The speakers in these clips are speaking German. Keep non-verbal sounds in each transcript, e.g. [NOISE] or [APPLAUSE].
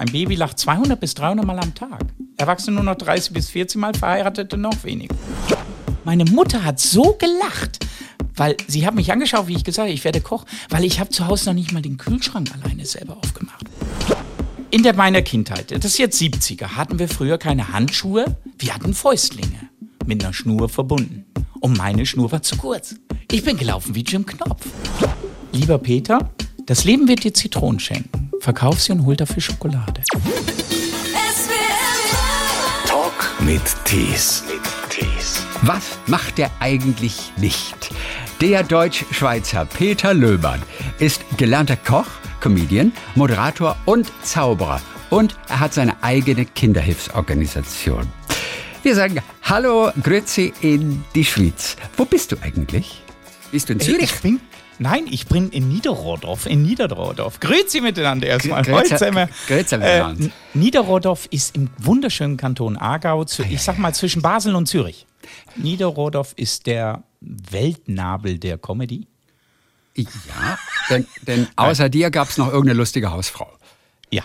Ein Baby lacht 200 bis 300 Mal am Tag. Erwachsene nur noch 30 bis 40 Mal, Verheiratete noch weniger. Meine Mutter hat so gelacht, weil sie hat mich angeschaut, wie ich gesagt habe, ich werde Koch, weil ich habe zu Hause noch nicht mal den Kühlschrank alleine selber aufgemacht. In der meiner Kindheit, das ist jetzt 70er, hatten wir früher keine Handschuhe, wir hatten Fäustlinge mit einer Schnur verbunden. Und meine Schnur war zu kurz. Ich bin gelaufen wie Jim Knopf. Lieber Peter, das Leben wird dir Zitronen schenken. Verkauf sie und hol dafür Schokolade. Talk mit Tees. Was macht er eigentlich nicht? Der Deutsch-Schweizer Peter Löbern ist gelernter Koch, Comedian, Moderator und Zauberer. Und er hat seine eigene Kinderhilfsorganisation. Wir sagen Hallo, Grüezi in die Schweiz. Wo bist du eigentlich? Bist du in Zürich? Ich bin, nein, ich bin in Niederrodorf. In Niederrodorf. Grüezi miteinander erstmal. Grüezi- äh, miteinander. N- Niederrodorf ist im wunderschönen Kanton Aargau, ich sag mal zwischen Basel und Zürich. Niederrodorf ist der Weltnabel der Comedy. Ja, denn, denn außer dir gab es noch irgendeine lustige Hausfrau. Ja,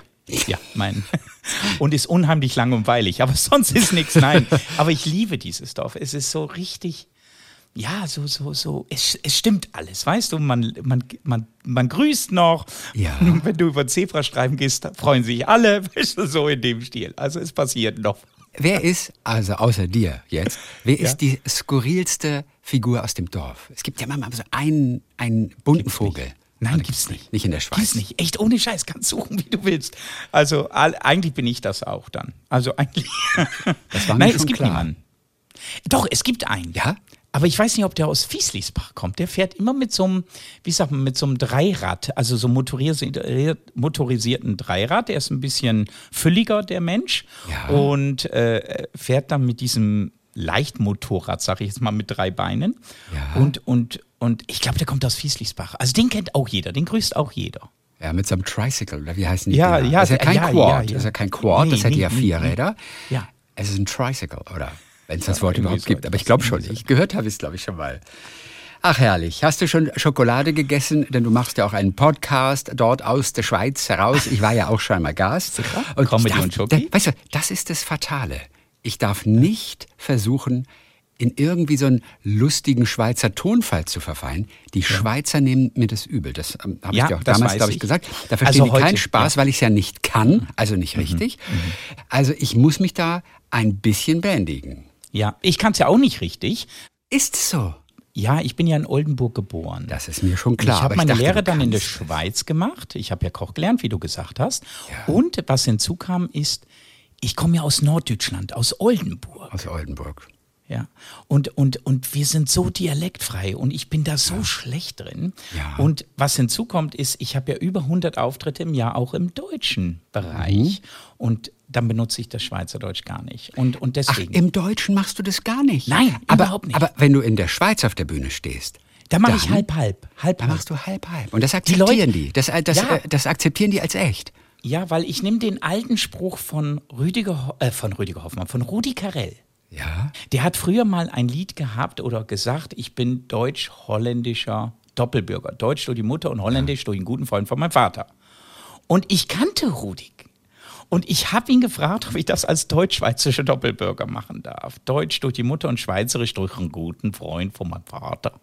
ja, mein. Und ist unheimlich langweilig, aber sonst ist nichts, nein. [LAUGHS] Aber ich liebe dieses Dorf. Es ist so richtig, ja, so, so, so, es, es stimmt alles, weißt du, man, man, man, man grüßt noch. Ja. [LAUGHS] Wenn du über Zebrastreifen gehst, da freuen sich alle, [LAUGHS] weißt du, so in dem Stil. Also es passiert noch. Wer ist, also außer dir jetzt, wer Ja. ist die skurrilste Figur aus dem Dorf? Es gibt ja manchmal so einen, einen bunten Vogel. Nein, Oder gibt's nicht. Nicht in der Schweiz. Gibt's nicht. Echt ohne Scheiß, kannst suchen, wie du willst. Also all, eigentlich bin ich das auch dann. Also eigentlich. Das war [LAUGHS] mir Nein, schon es gibt klar. niemanden. Doch, es gibt einen. Ja? Aber ich weiß nicht, ob der aus Fieslisbach kommt. Der fährt immer mit so einem, wie sagt man, mit so einem Dreirad, also so motorisiert, motorisierten Dreirad. Der ist ein bisschen fülliger, der Mensch. Ja. Und äh, fährt dann mit diesem Leichtmotorrad, sag ich jetzt mal, mit drei Beinen. Ja. Und, und, und ich glaube, der kommt aus Fieslisbach. Also den kennt auch jeder, den grüßt auch jeder. Ja, mit so einem Tricycle, oder wie heißen die? Ja, Dinger? ja, Das ist ja kein ja, Quad. ja, ja. Das ist ja kein Quad, das Nee, hätte nee, ja vier nee. Räder. Ja. Es ist ein Tricycle, oder? Wenn es das Ja, Wort überhaupt gibt. Aber ich glaube schon. Ich gehört habe ich es, glaube ich, schon mal. Ach herrlich. Hast du schon Schokolade gegessen? Denn du machst ja auch einen Podcast dort aus der Schweiz heraus. Ich war ja auch schon mal Gast. Ich Comedy darf, und Schoki? Weißt du, das ist das Fatale. Ich darf nicht versuchen, in irgendwie so einen lustigen Schweizer Tonfall zu verfallen. Die Schweizer nehmen mir das übel. Das ähm, habe Ja, ich dir auch damals, glaube ich, ich. gesagt. Da verstehen Also die keinen heute, Spaß, ja. weil ich es ja nicht kann, also nicht richtig. Also ich muss mich da ein bisschen bändigen. Ja, ich kann es ja auch nicht richtig. Ist so. Ja, ich bin ja in Oldenburg geboren. Das ist mir schon klar. ich habe meine dachte, Lehre dann in der. Schweiz gemacht. Ich habe ja Koch gelernt, wie du gesagt hast. Ja. Und was hinzukam ist, ich komme ja aus Norddeutschland, aus Oldenburg. Aus Oldenburg. Ja. Und, und, und wir sind so dialektfrei und ich bin da so schlecht drin. Ja. Und was hinzukommt ist, ich habe ja über 100 Auftritte im Jahr auch im deutschen Bereich. Mhm. Und dann benutze ich das Schweizerdeutsch gar nicht. Und, und Ach, deswegen. im Deutschen machst du das gar nicht? Nein, aber, überhaupt nicht. Aber wenn du in der Schweiz auf der Bühne stehst, da mache ich halb, halb. Halb, dann halb. machst du halb halb. Und das Die akzeptieren Leute- die. Das, äh, das, Ja. äh, das akzeptieren die als echt. Ja, weil ich nehme den alten Spruch von Rüdiger, äh, von Rüdiger Hoffmann, von Rudi Carell. Ja. Der hat früher mal ein Lied gehabt oder gesagt, ich bin deutsch-holländischer Doppelbürger. Deutsch durch die Mutter und holländisch durch einen guten Freund von meinem Vater. Und ich kannte Rudi. Und ich habe ihn gefragt, ob ich das als deutsch-schweizerischer Doppelbürger machen darf. Deutsch durch die Mutter und Schweizerisch durch einen guten Freund von meinem Vater.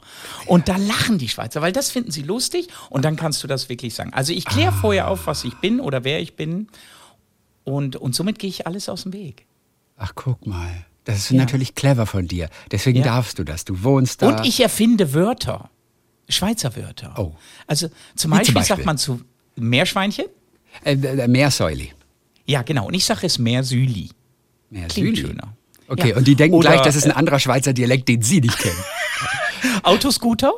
Und da lachen die Schweizer, weil das finden sie lustig und dann kannst du das wirklich sagen. Also ich kläre vorher auf, was ich bin oder wer ich bin und, und somit gehe ich alles aus dem Weg. Ach, guck mal. Das ist natürlich clever von dir. Deswegen Ja. darfst du das. Du wohnst da. Und ich erfinde Wörter. Schweizer Wörter. Oh. Also zum Beispiel, zum Beispiel? sagt man zu Meerschweinchen? Äh, äh, Meersäuli. Ja, genau. Und ich sage es Meersüli. Meersüli. Klingt schöner. Okay, Ja. und die denken Oder, gleich, das ist ein anderer Schweizer Dialekt, den sie nicht kennen. [LAUGHS] Autoscooter?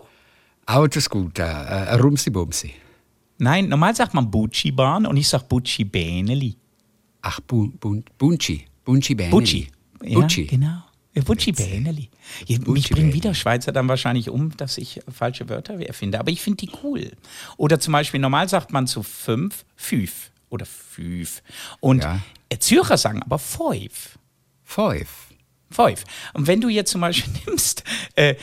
Autoscooter, äh, Rumsi Bumsi. Nein, normal sagt man Bucci-Bahn und ich sage Bucci-Bäneli. Ach, Bu- Bu- Bunchi. Bunchi Bäneli. Bucci. Ja, Bucci. genau. Ja, Bucci-Bäneli. Ja, Mich Bucci bringen wieder Schweizer dann wahrscheinlich um, dass ich falsche Wörter erfinde. Aber ich finde die cool. Oder zum Beispiel, normal sagt man zu fünf, fünf oder fünf. Und Ja. Zürcher sagen aber fünf. Five. Fünf. Und wenn du jetzt zum Beispiel [LAUGHS] nimmst, äh,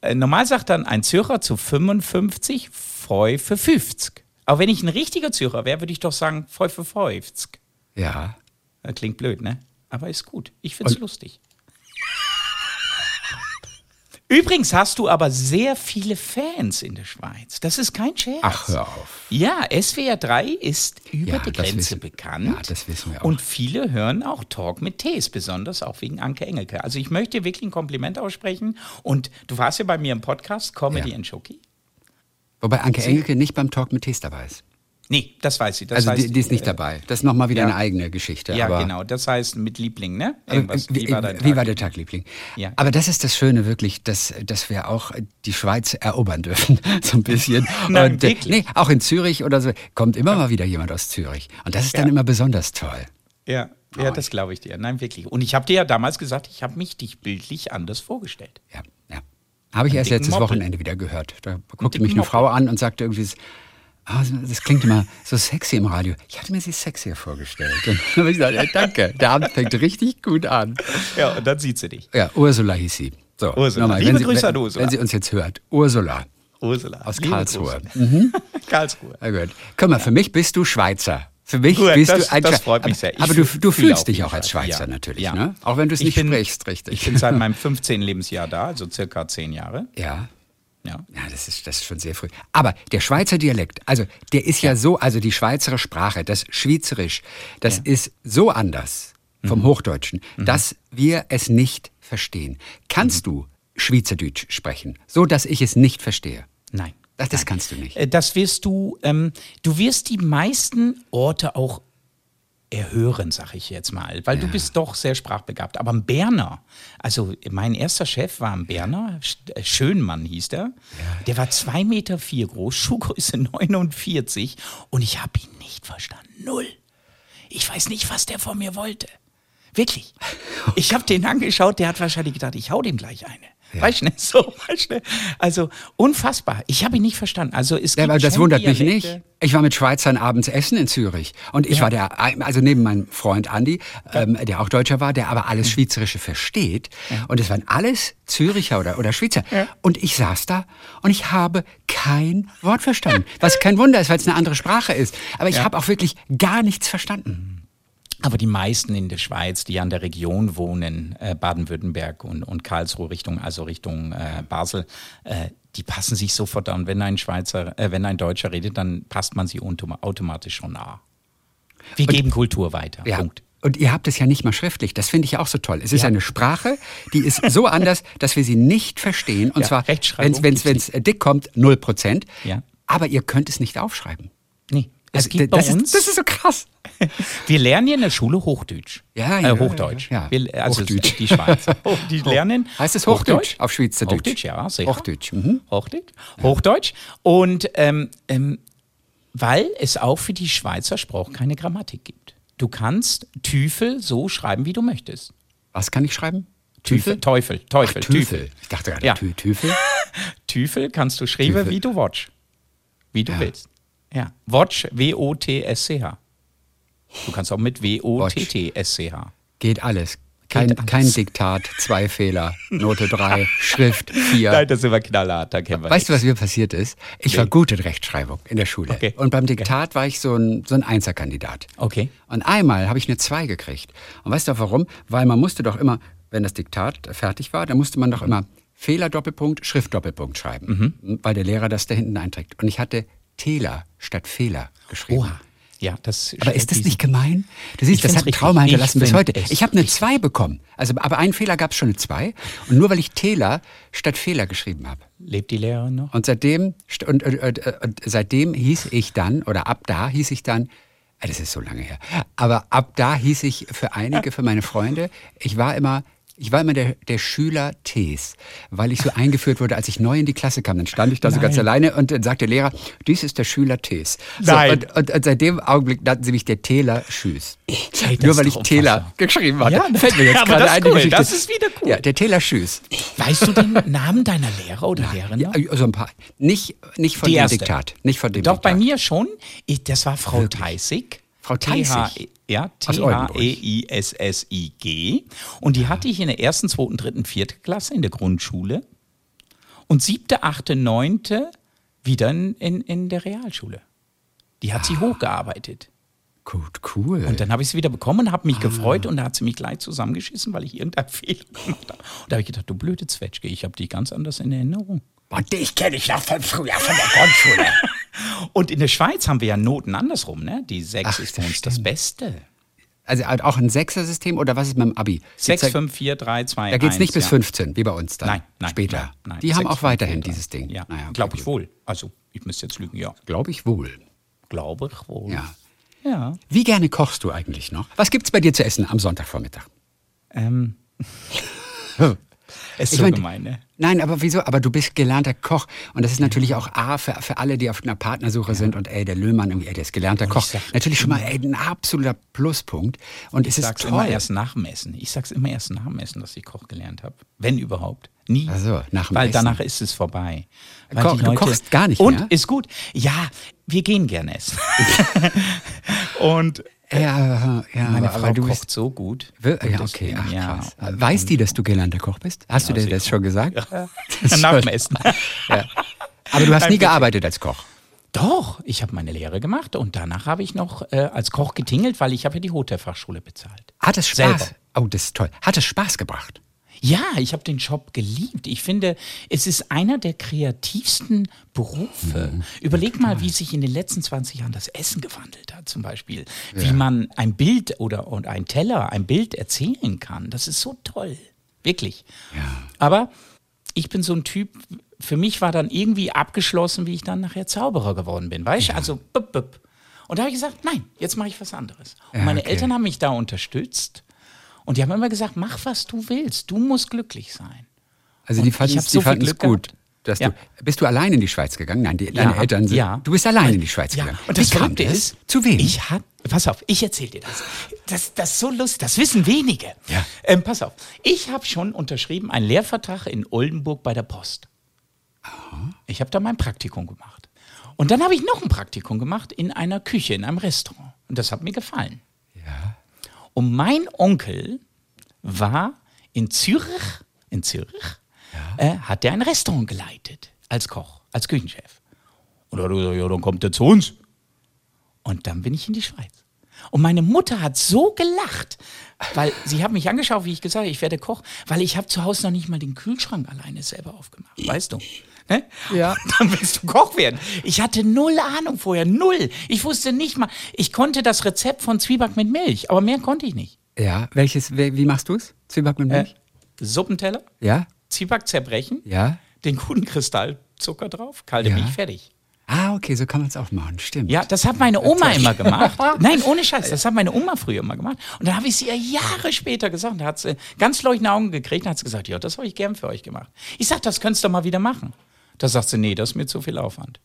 äh, normal sagt dann ein Zürcher zu 55, fünf für 50. Aber wenn ich ein richtiger Zürcher wäre, würde ich doch sagen, Pfeife Pfeifzg. Ja. Das klingt blöd, ne? Aber ist gut. Ich find's Und- lustig. Übrigens hast du aber sehr viele Fans in der Schweiz. Das ist kein Scherz. Ach, hör auf. Ja, SWR 3 ist über Ja, die Grenze bekannt. ja, das wissen wir auch. Und viele hören auch Talk mit Tees, besonders auch wegen Anke Engelke. Also ich möchte dir wirklich ein Kompliment aussprechen. Und du warst ja bei mir im Podcast Comedy Ja. and Schoki. Wobei Anke Engelke nicht beim Talk mit Tees dabei ist. Nee, das weiß ich. Das Also heißt, die, die ist nicht dabei. Das ist nochmal wieder ja. eine eigene Geschichte. Ja, genau. Das heißt mit Liebling, ne? Irgendwas. Wie, Wie war dein wie Tag? war der Tag, Liebling? Ja. Aber das ist das Schöne wirklich, dass, dass wir auch die Schweiz erobern dürfen, [LAUGHS] so ein bisschen. [LAUGHS] Nein, Und, äh, wirklich? nee, auch in Zürich oder so kommt immer mal wieder jemand aus Zürich. Und das ist dann Ja. immer besonders toll. Ja, ja das glaube ich dir. Nein, wirklich. Und ich habe dir ja damals gesagt, ich habe mich dich bildlich anders vorgestellt. Ja, ja. Habe ich erst letztes Moppel. Wochenende wieder gehört. Da guckte mich eine Moppel. Frau an und sagte irgendwie, ah, das klingt immer so sexy im Radio. Ich hatte mir sie sexier vorgestellt. Und [LAUGHS] dann habe ich gesagt, ja, danke, der Abend fängt richtig gut an. Ja, und dann sieht sie dich. Ja, Ursula hieß sie. So, Ursula. nochmal, Liebe wenn sie, Grüße an Ursula. Wenn sie uns jetzt hört. Ursula Ursula. aus liebe Karlsruhe. Grüße. [LAUGHS] Karlsruhe. Na gut. Guck mal, für mich bist du Schweizer. Für mich Gut, bist das- du ein das freut mich aber, sehr. Ich Aber du, du fühlst dich auch als. Schweizer Ja. natürlich, Ja. ne? Auch wenn du es Ich nicht bin- sprichst, richtig. Ich bin seit [LAUGHS] meinem 15. Lebensjahr da, also circa 10 Jahre. ja. Ja. Ja, das ist, das ist schon sehr früh. Aber der Schweizer Dialekt, also der ist ja, so, also die Schweizer Sprache, das Schweizerisch, das ist so anders vom Mhm. Hochdeutschen, dass wir es nicht verstehen. Kannst Mhm. du Schweizerdeutsch sprechen, so dass ich es nicht verstehe? Nein. Das, das kannst du nicht. Äh, Das wirst du, ähm, du wirst die meisten Orte auch erhören, sag ich jetzt mal, weil du bist doch sehr sprachbegabt. Aber ein Berner, also mein erster Chef war ein Berner, äh, Schönmann hieß der, der war zwei Meter vier groß, [LAUGHS] Schuhgröße 49 und ich habe ihn nicht verstanden, null. Ich weiß nicht, was der von mir wollte. Wirklich. Ich habe den angeschaut, der hat wahrscheinlich gedacht, ich hau dem gleich eine. Weißt du, so, weißt du. Also unfassbar. Ich habe ihn nicht verstanden. Also es Ja, das wundert mich Dialekte. nicht. Ich war mit Schweizern abends essen in Zürich. Und ich war der, also neben meinem Freund Andi, ähm, der auch Deutscher war, der aber alles Schweizerische versteht. Und es waren alles Züricher oder, oder Schweizer. Und ich saß da und ich habe kein Wort verstanden. Was kein Wunder ist, weil es eine andere Sprache ist. Aber ich habe auch wirklich gar nichts verstanden. Aber die meisten in der Schweiz, die an der Region wohnen, äh, Baden-Württemberg und, und Karlsruhe Richtung, also Richtung äh, Basel, äh, die passen sich sofort an. Wenn ein Schweizer, äh, wenn ein Deutscher redet, dann passt man sie autom- automatisch schon nah. Wir geben Kultur weiter. Ja. Punkt. Und ihr habt es ja nicht mal schriftlich. Das finde ich auch so toll. Es ist eine Sprache, die ist so [LAUGHS] anders, dass wir sie nicht verstehen. Und Ja, zwar, wenn es gibt's dick kommt, 0 Prozent. Ja. Aber ihr könnt es nicht aufschreiben. Nee, es Also, gibt bei das, uns. ist, das ist so krass. [LAUGHS] Wir lernen ja in der Schule Hochdeutsch. Ja, ja, äh, Hochdeutsch. ja, ja. Also Hochdeutsch. die Schweiz. [LAUGHS] Die lernen. Heißt es Hochdeutsch auf Schweizerdeutsch? Hochdeutsch, ja, sicher. Hochdeutsch, mhm. Hochdeutsch. Hochdeutsch. Und ähm, ähm, weil es auch für die Schweizer Sprache keine Grammatik gibt. Du kannst Tüfel so schreiben, wie du möchtest. Was kann ich schreiben? Tüfel, Teufel, Teufel, Tüfel. Tüfel. Ich dachte gerade Ja. Tü Tüfel. [LAUGHS] Tüfel kannst du schreiben, Tüfel. wie du watch. Wie du Ja. willst. Ja. Watch, W-O-T-S-C-H. Du kannst auch mit W-O-T-T-S-C-H. Geht alles. Kein, kein Diktat, zwei Fehler, Note drei, [LAUGHS] Schrift vier. Nein, das ist immer knallhart, da kennen wir Weißt du, was mir passiert ist? Ich war gut in Rechtschreibung in der Schule. Okay. Und beim Diktat war ich so ein, so ein Einserkandidat. Okay. Und einmal habe ich eine 2 gekriegt. Und weißt du warum? Weil man musste doch immer, wenn das Diktat fertig war, dann musste man doch immer Fehler Doppelpunkt, Schrift Doppelpunkt schreiben, Mhm. weil der Lehrer das da hinten einträgt. Und ich hatte Täler statt Fehler geschrieben. Oha. Ja, das Aber ist das nicht gemein? Du siehst, das hat. Trauma hinterlassen bis heute. Ich habe eine richtig. 2 bekommen. Also, aber einen Fehler gab es schon eine 2. Und nur weil ich Täler statt Fehler geschrieben habe. Lebt die Lehrerin noch? Und seitdem, und, und, und seitdem hieß ich dann, oder ab da hieß ich dann, äh, das ist so lange her, aber ab da hieß ich für einige, für meine Freunde, ich war immer, ich war immer der, der Schüler Tees, weil ich so eingeführt wurde, als ich neu in die Klasse kam. Dann stand ich da so ganz alleine und dann sagte der Lehrer, dies ist der Schüler Tees. So, Nein. Und, und, und seit dem Augenblick nannten sie mich der Täler Schüß. Ey, das Nur weil ich Täler geschrieben hatte. Ja, [LAUGHS] Fällt mir jetzt aber gerade das ein, cool, Geschichte. das ist wieder cool. Ja, der Täler Schüß. Weißt du den Namen deiner Lehrer oder Lehrerin? Ja, so ein paar. Nicht, nicht von Die dem erste. Diktat. Nicht von dem Doch, bei Diktat. mir schon. Ich, das war Frau Theissig. Frau Theissig? Ja. T-H-E-I-S-S-I-G. Und die hatte ich in der ersten, zweiten, dritten, vierten Klasse in der Grundschule. Und siebte, achte, neunte wieder in, in, in der Realschule. Die hat sie hochgearbeitet. Gut, cool. Und dann habe ich sie wieder bekommen, habe mich gefreut und da hat sie mich gleich zusammengeschissen, weil ich irgendeinen Fehler gemacht habe. Und da habe ich gedacht, du blöde Zwetschge, ich habe die ganz anders in Erinnerung. Und dich kenne ich noch von früher, von der Grundschule. [LAUGHS] Und in der Schweiz haben wir ja Noten andersrum, ne? Die 6 Ach, ist das für uns das. Beste. Also halt auch ein Sechser-System oder was ist mit dem Abi? 6, Gibt's da- 5, 4, 3, 2, Da geht es nicht bis ja. 15, wie bei uns dann. Nein, nein. Später. Nein, nein. Die haben Sechs, auch weiterhin vier, drei. dieses Ding. Ja, Naja, glaube ich wohl. Also, ich müsste jetzt lügen, ja. Glaube ich wohl. Glaube ich wohl. Ja. Ja. Wie gerne kochst du eigentlich noch? Was gibt's bei dir zu essen am Sonntagvormittag? Ähm. [LAUGHS] ist Ich so mein- gemein, ne? Nein, aber wieso? Aber du bist gelernter Koch. Und das ist natürlich auch A, für, für alle, die auf einer Partnersuche sind. Und ey, der Löhmann, irgendwie, ey, der ist gelernter Koch. sag Natürlich schon mal ey, ein absoluter Pluspunkt. Und es Ich ist sag's toll. immer erst nach dem Essen. Ich sag's immer erst nach dem Essen, dass ich Koch gelernt habe. Wenn überhaupt. Nie. Ach so, nach dem Weil Essen. danach ist es vorbei. Weil Ko- die du kochst gar nicht Und mehr? ist gut. Ja, wir gehen gerne essen. [LAUGHS] Und ja, ja, meine Frau kocht bist. so gut. Wir- Ja, okay, ach ja. krass. Weiß die, dass du gelernter Koch bist? Hast Ja, du dir das schon gesagt? Ja. Das Nach dem Essen. [LAUGHS] Ja. Aber du hast Nein, nie gearbeitet als Koch. Doch, ich habe meine Lehre gemacht und danach habe ich noch äh, als Koch getingelt, weil ich habe ja die Hotelfachschule bezahlt. Hat es Spaß? Selber. Oh, das ist toll. Hat es Spaß gebracht? Ja, ich habe den Job geliebt. Ich finde, es ist einer der kreativsten Berufe. Mhm. Überleg mal, wie sich in den letzten 20 Jahren das Essen gewandelt hat, zum Beispiel. Wie man ein Bild oder und ein Teller, ein Bild erzählen kann. Das ist so toll. Wirklich. Aber ich bin so ein Typ, für mich war dann irgendwie abgeschlossen, wie ich dann nachher Zauberer geworden bin. Weißt du? Also, bup, bup. Und da habe ich gesagt, nein, jetzt mache ich was anderes. Und Ja, meine okay. Eltern haben mich da unterstützt. Und die haben immer gesagt, mach was du willst, du musst glücklich sein. Also die fanden es so gut. Glück Dass Ja. du, bist du allein in die Schweiz gegangen? Nein, die, deine Eltern sind. ja. Du bist allein in die Schweiz gegangen. Und das Wie kam das? Zu wem? Ich hab, pass auf, ich erzähle dir das. das. Das ist so lustig, das wissen wenige. Ja. Ähm, pass auf, ich habe schon unterschrieben einen Lehrvertrag in Oldenburg bei der Post. Ich habe da mein Praktikum gemacht. Und dann habe ich noch ein Praktikum gemacht in einer Küche, in einem Restaurant. Und das hat mir gefallen. Ja. Und mein Onkel war in Zürich, in Zürich, äh, hat er ein Restaurant geleitet als Koch, als Küchenchef. Und da hat er gesagt, ja, dann kommt er zu uns. Und dann bin ich in die Schweiz. Und meine Mutter hat so gelacht, weil sie hat mich angeschaut, wie ich gesagt habe, ich werde Koch, weil ich habe zu Hause noch nicht mal den Kühlschrank alleine selber aufgemacht, weißt du? Ne? Ja. [LAUGHS] Dann willst du Koch werden. Ich hatte null Ahnung vorher, null. Ich wusste nicht mal, ich konnte das Rezept von Zwieback mit Milch, aber mehr konnte ich nicht. Ja, welches, wie machst du es? Zwieback mit Äh, Milch? Suppenteller, ja? Zwieback zerbrechen, Ja? den guten Kristallzucker drauf, kalte Ja. Milch, fertig. Ah, okay, so kann man es auch machen, stimmt. Ja, das hat meine Oma immer gemacht. [LAUGHS] Nein, ohne Scheiß, das hat meine Oma früher immer gemacht. Und dann habe ich sie ja Jahre später gesagt, da hat sie ganz leuchtende Augen gekriegt und hat sie gesagt, ja, das habe ich gern für euch gemacht. Ich sag, das könntest du mal wieder machen. Da sagt sie, nee, das ist mir zu viel Aufwand.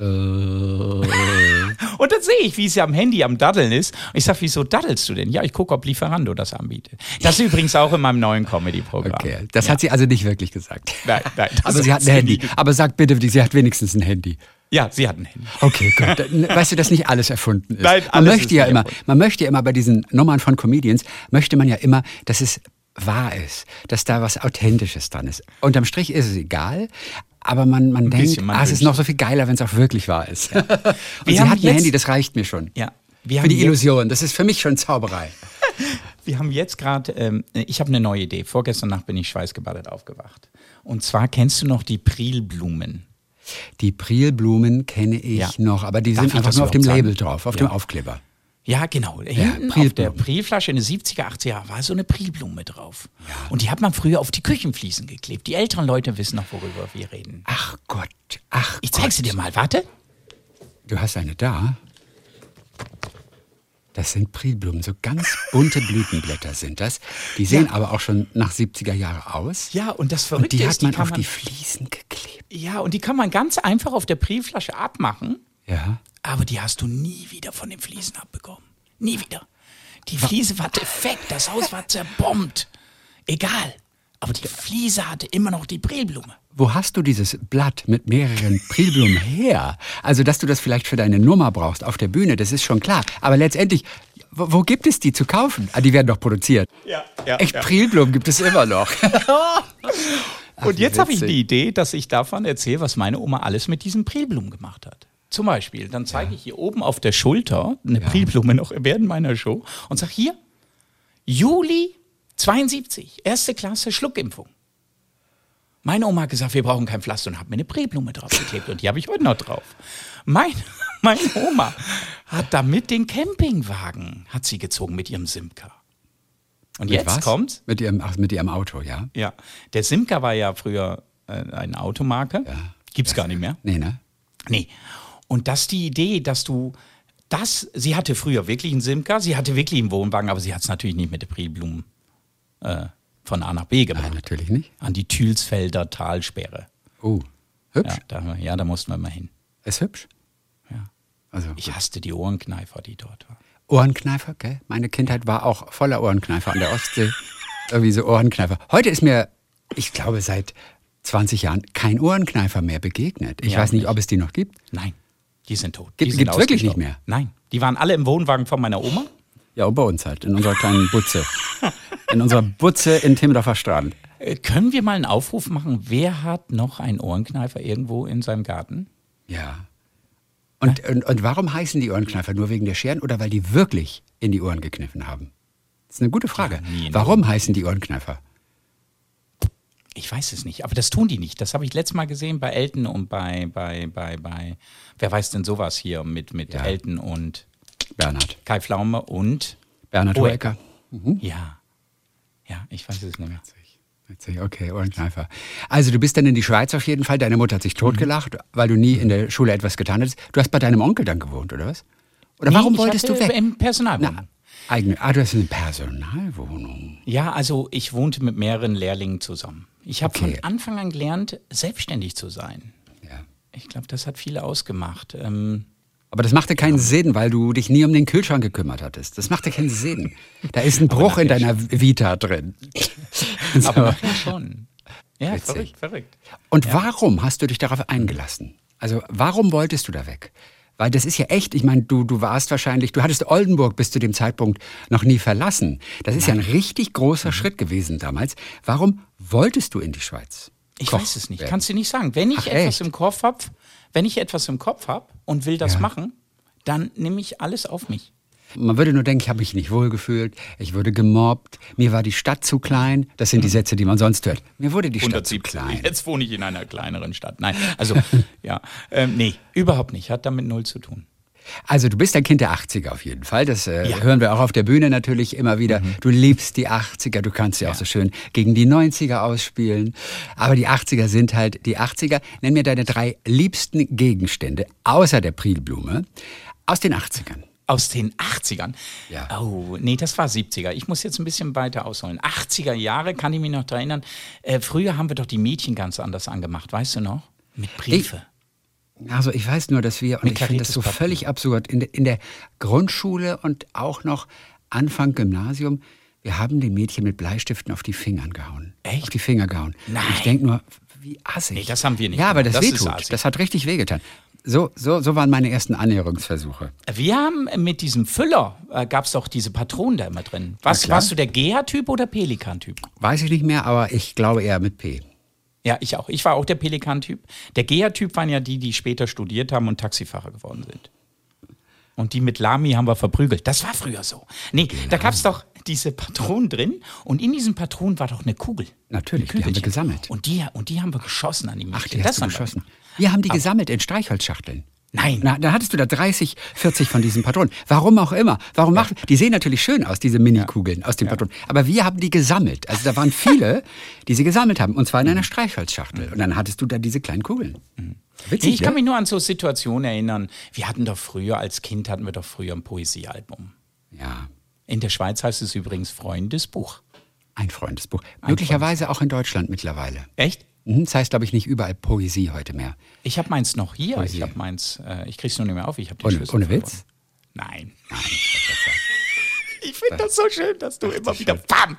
Äh. [LAUGHS] Und dann sehe ich, wie sie am Handy am Daddeln ist. Und ich sage, wieso daddelst du denn? Ja, ich gucke, ob Lieferando das anbietet. Das ist übrigens auch in meinem neuen Comedy-Programm. Okay, das hat sie also nicht wirklich gesagt. Nein, nein, Aber sie hat ein Handy. Aber sag bitte, sie hat wenigstens ein Handy. Ja, sie hat ein Handy. Okay, gut. [LAUGHS] Weißt du, dass nicht alles erfunden ist. Nein, man alles möchte ist ja immer, erfunden. man möchte ja immer bei diesen Nummern von Comedians, möchte man ja immer, dass es wahr ist, dass da was Authentisches dran ist. Unterm Strich ist es egal, aber man, man denkt, bisschen, man ah, es ist noch so viel geiler, wenn es auch wirklich wahr ist. [LAUGHS] Und Wir sie hat ein jetzt- Handy, das reicht mir schon. Ja. Wir Für die Illusion, das ist für mich schon Zauberei. [LAUGHS] Wir haben jetzt gerade, ähm, ich habe eine neue Idee. Vorgestern Nacht bin ich schweißgebadet aufgewacht. Und zwar kennst du noch die Prilblumen. Die Prilblumen kenne ich Ja. noch, aber die Darf sind einfach nur auf dem überhaupt Label sagen? drauf, auf Ja. dem Aufkleber. Ja, genau. Hinten auf Prilblumen. der Prilflasche in den 70er, 80er Jahren war so eine Prilblume drauf. Und die hat man früher auf die Küchenfliesen geklebt. Die älteren Leute wissen noch, worüber wir reden. Ach Gott, ach Ich zeig sie dir mal, warte. Du hast eine da? Das sind Prilblumen, so ganz bunte Blütenblätter sind das. Die sehen aber auch schon nach 70er Jahre aus. Ja, und das Und Verrückte die ist, hat die man kann auf man, die Fliesen geklebt. ja, und die kann man ganz einfach auf der Prilflasche abmachen. Ja. Aber die hast du nie wieder von den Fliesen abbekommen. Nie wieder. Die Fliese war defekt, das Haus war zerbombt. Egal. Aber die Fliese hatte immer noch die Prilblume. Wo hast du dieses Blatt mit mehreren Prilblumen [LAUGHS] her? Also, dass du das vielleicht für deine Nummer brauchst auf der Bühne, das ist schon klar. Aber letztendlich, wo, wo gibt es die zu kaufen? Ah, die werden doch produziert. Ja, ja. Echt, Prilblumen gibt es immer noch. [LAUGHS] Und wie jetzt habe ich die Idee, dass ich davon erzähle, was meine Oma alles mit diesen Prilblumen gemacht hat. zum Beispiel, dann zeige ich hier oben auf der Schulter eine Prilblume noch während meiner Show und sage hier, Juli 72, erste Klasse Schluckimpfung. Meine Oma hat gesagt, wir brauchen kein Pflaster und hat mir eine Präblume draufgeklebt und die habe ich heute noch drauf. Mein, [LAUGHS] meine Oma hat damit den Campingwagen, hat sie gezogen mit ihrem Simca. Und Mit jetzt was? kommt's. Mit ihrem, ach, mit ihrem Auto, ja? Ja, der Simca war ja früher äh, eine Automarke. Ja. Gibt's gar nicht mehr. Nee, ne? Nee. Und das die Idee, dass du das, sie hatte früher wirklich einen Simca, sie hatte wirklich einen Wohnwagen, aber sie hat es natürlich nicht mit den Prilblumen äh, von A nach B gemacht. Nein, natürlich nicht. An die Thülsfelder Talsperre. Oh, hübsch. Ja da, ja, da mussten wir mal hin. Ist hübsch. Ja. Also, Ich hasste die Ohrenkneifer, die dort waren. Ohrenkneifer, gell? Meine Kindheit war auch voller Ohrenkneifer an der Ostsee. [LAUGHS] Irgendwie so Ohrenkneifer. Heute ist mir, ich glaube, seit 20 Jahren kein Ohrenkneifer mehr begegnet. Ich Ja, weiß nicht, nicht. ob es die noch gibt. Nein, die sind tot. Gibt- gibt's wirklich nicht mehr? Nein, die waren alle im Wohnwagen von meiner Oma. Ja, und bei uns halt, in unserer kleinen Butze. [LAUGHS] In unserer Butze in Timmendorfer Straßen. Äh, können wir mal einen Aufruf machen? Wer hat noch einen Ohrenkneifer irgendwo in seinem Garten? Ja. Und, und, und warum heißen die Ohrenkneifer? Nur wegen der Scheren oder weil die wirklich in die Ohren gekniffen haben? Das ist eine gute Frage. Ja, warum heißen die Ohrenkneifer? Ich weiß es nicht, aber das tun die nicht. Das habe ich letztes Mal gesehen bei Elton und bei, bei, bei, bei, wer weiß denn sowas hier mit, mit Ja. Elton und Bernhard. Kai Pflaume und, Bernhard Oh, Hoeker. ja, ja, ich weiß es nicht mehr. Okay, Ohrenkneifer. Also du bist dann in die Schweiz auf jeden Fall. Deine Mutter hat sich totgelacht, weil du nie in der Schule etwas getan hast. Du hast bei deinem Onkel dann gewohnt, oder was? Oder Nee, warum ich wolltest du weg? Im Personalwohnung. Na, eigene, ah, du hast eine Personalwohnung. Ja, also ich wohnte mit mehreren Lehrlingen zusammen. Ich habe Okay. von Anfang an gelernt, selbstständig zu sein. Ja. Ich glaube, das hat viele ausgemacht. Ähm, Aber das machte keinen Sinn, weil du dich nie um den Kühlschrank gekümmert hattest. Das machte keinen Sinn. Da ist ein Bruch in deiner Vita drin. [LAUGHS] So. aber nachher schon. Ja, Witzig. verrückt, verrückt. Und warum hast du dich darauf eingelassen? Also warum wolltest du da weg? Weil das ist ja echt, ich meine, du, du warst wahrscheinlich, du hattest Oldenburg bis zu dem Zeitpunkt noch nie verlassen. Das ist ja ein richtig großer Mhm. Schritt gewesen damals. Warum wolltest du in die Schweiz? Ich Koch weiß es nicht. werden? Kannst du nicht sagen. Wenn ich Ach, etwas echt? im Kopf habe, wenn ich etwas im Kopf habe und will das Ja. machen, dann nehme ich alles auf mich. Man würde nur denken, ich habe mich nicht wohlgefühlt, ich wurde gemobbt, mir war die Stadt zu klein. Das sind die Sätze, die man sonst hört. Mir wurde die Stadt zu 117. klein. Jetzt wohne ich in einer kleineren Stadt. Nein, also [LAUGHS] ja, ähm, nee, überhaupt nicht. Hat damit null zu tun. Also du bist ein Kind der 80er auf jeden Fall. Das äh, Ja. Mhm. hören wir auch auf der Bühne natürlich immer wieder. Du liebst die 80er, du kannst sie auch so schön gegen die 90er ausspielen. Aber die 80er sind halt die 80er. Nenn mir deine drei liebsten Gegenstände, außer der Prilblume, aus den 80ern. Aus den 80ern. Ja. Oh, nee, das war 70er. Ich muss jetzt ein bisschen weiter ausholen. 80er Jahre, kann ich mich noch daran erinnern. Äh, früher haben wir doch die Mädchen ganz anders angemacht, weißt du noch? Mit Briefe. Also ich weiß nur, dass wir, und ich finde das so völlig absurd, in, der- in der Grundschule und auch noch Anfang Gymnasium, wir haben den Mädchen mit Bleistiften auf die Fingern gehauen. Echt? Auf die Finger gehauen. Nein. Und ich denke nur, wie assig. Nee, das haben wir nicht Ja, aber das. Das wehtut. Das hat richtig wehgetan. So, so, so waren meine ersten Annäherungsversuche. Wir haben mit diesem Füller, äh, gab es doch diese Patronen da immer drin. Was, warst du der Geha-Typ oder Pelikan-Typ? Weiß ich nicht mehr, aber ich glaube eher mit P. Ja, ich auch. Ich war auch der Pelikan-Typ. Der Geha-Typ waren ja die, die später studiert haben und Taxifahrer geworden sind. Und die mit Lami haben wir verprügelt. Das war früher so. Nee, da gab es doch diese Patronen drin und in diesen Patronen war doch eine Kugel. Natürlich, die haben wir gesammelt. Und die, und die haben wir geschossen an die Mädchen. Ach, die hast du haben wir geschossen. gemacht. Wir haben die gesammelt in Streichholzschachteln. Nein. Na, dann hattest du da 30, 40 von diesen Patronen. Warum auch immer. Warum machen, die sehen natürlich schön aus, diese Mini-Kugeln aus den Patronen. Aber wir haben die gesammelt. Also da waren [LAUGHS] viele, die sie gesammelt haben. Und zwar in einer Streichholzschachtel. Und dann hattest du da diese kleinen Kugeln. Witzig, Nee, ich kann mich nur an so Situationen erinnern. Wir hatten doch früher, als Kind hatten wir doch früher ein Poesiealbum. Ja, In der Schweiz heißt es übrigens Freundesbuch. ein Freundesbuch. Möglicherweise auch in Deutschland mittlerweile. Echt? Mhm, Das heißt, glaube ich, nicht überall Poesie heute mehr. Ich habe meins noch hier. Poesie. Ich habe meins, äh, ich krieg's nur nicht mehr auf. Ich habe Ohne, ohne. Witz? Nein. [LAUGHS] Ich finde das so schön, dass du immer wieder bam.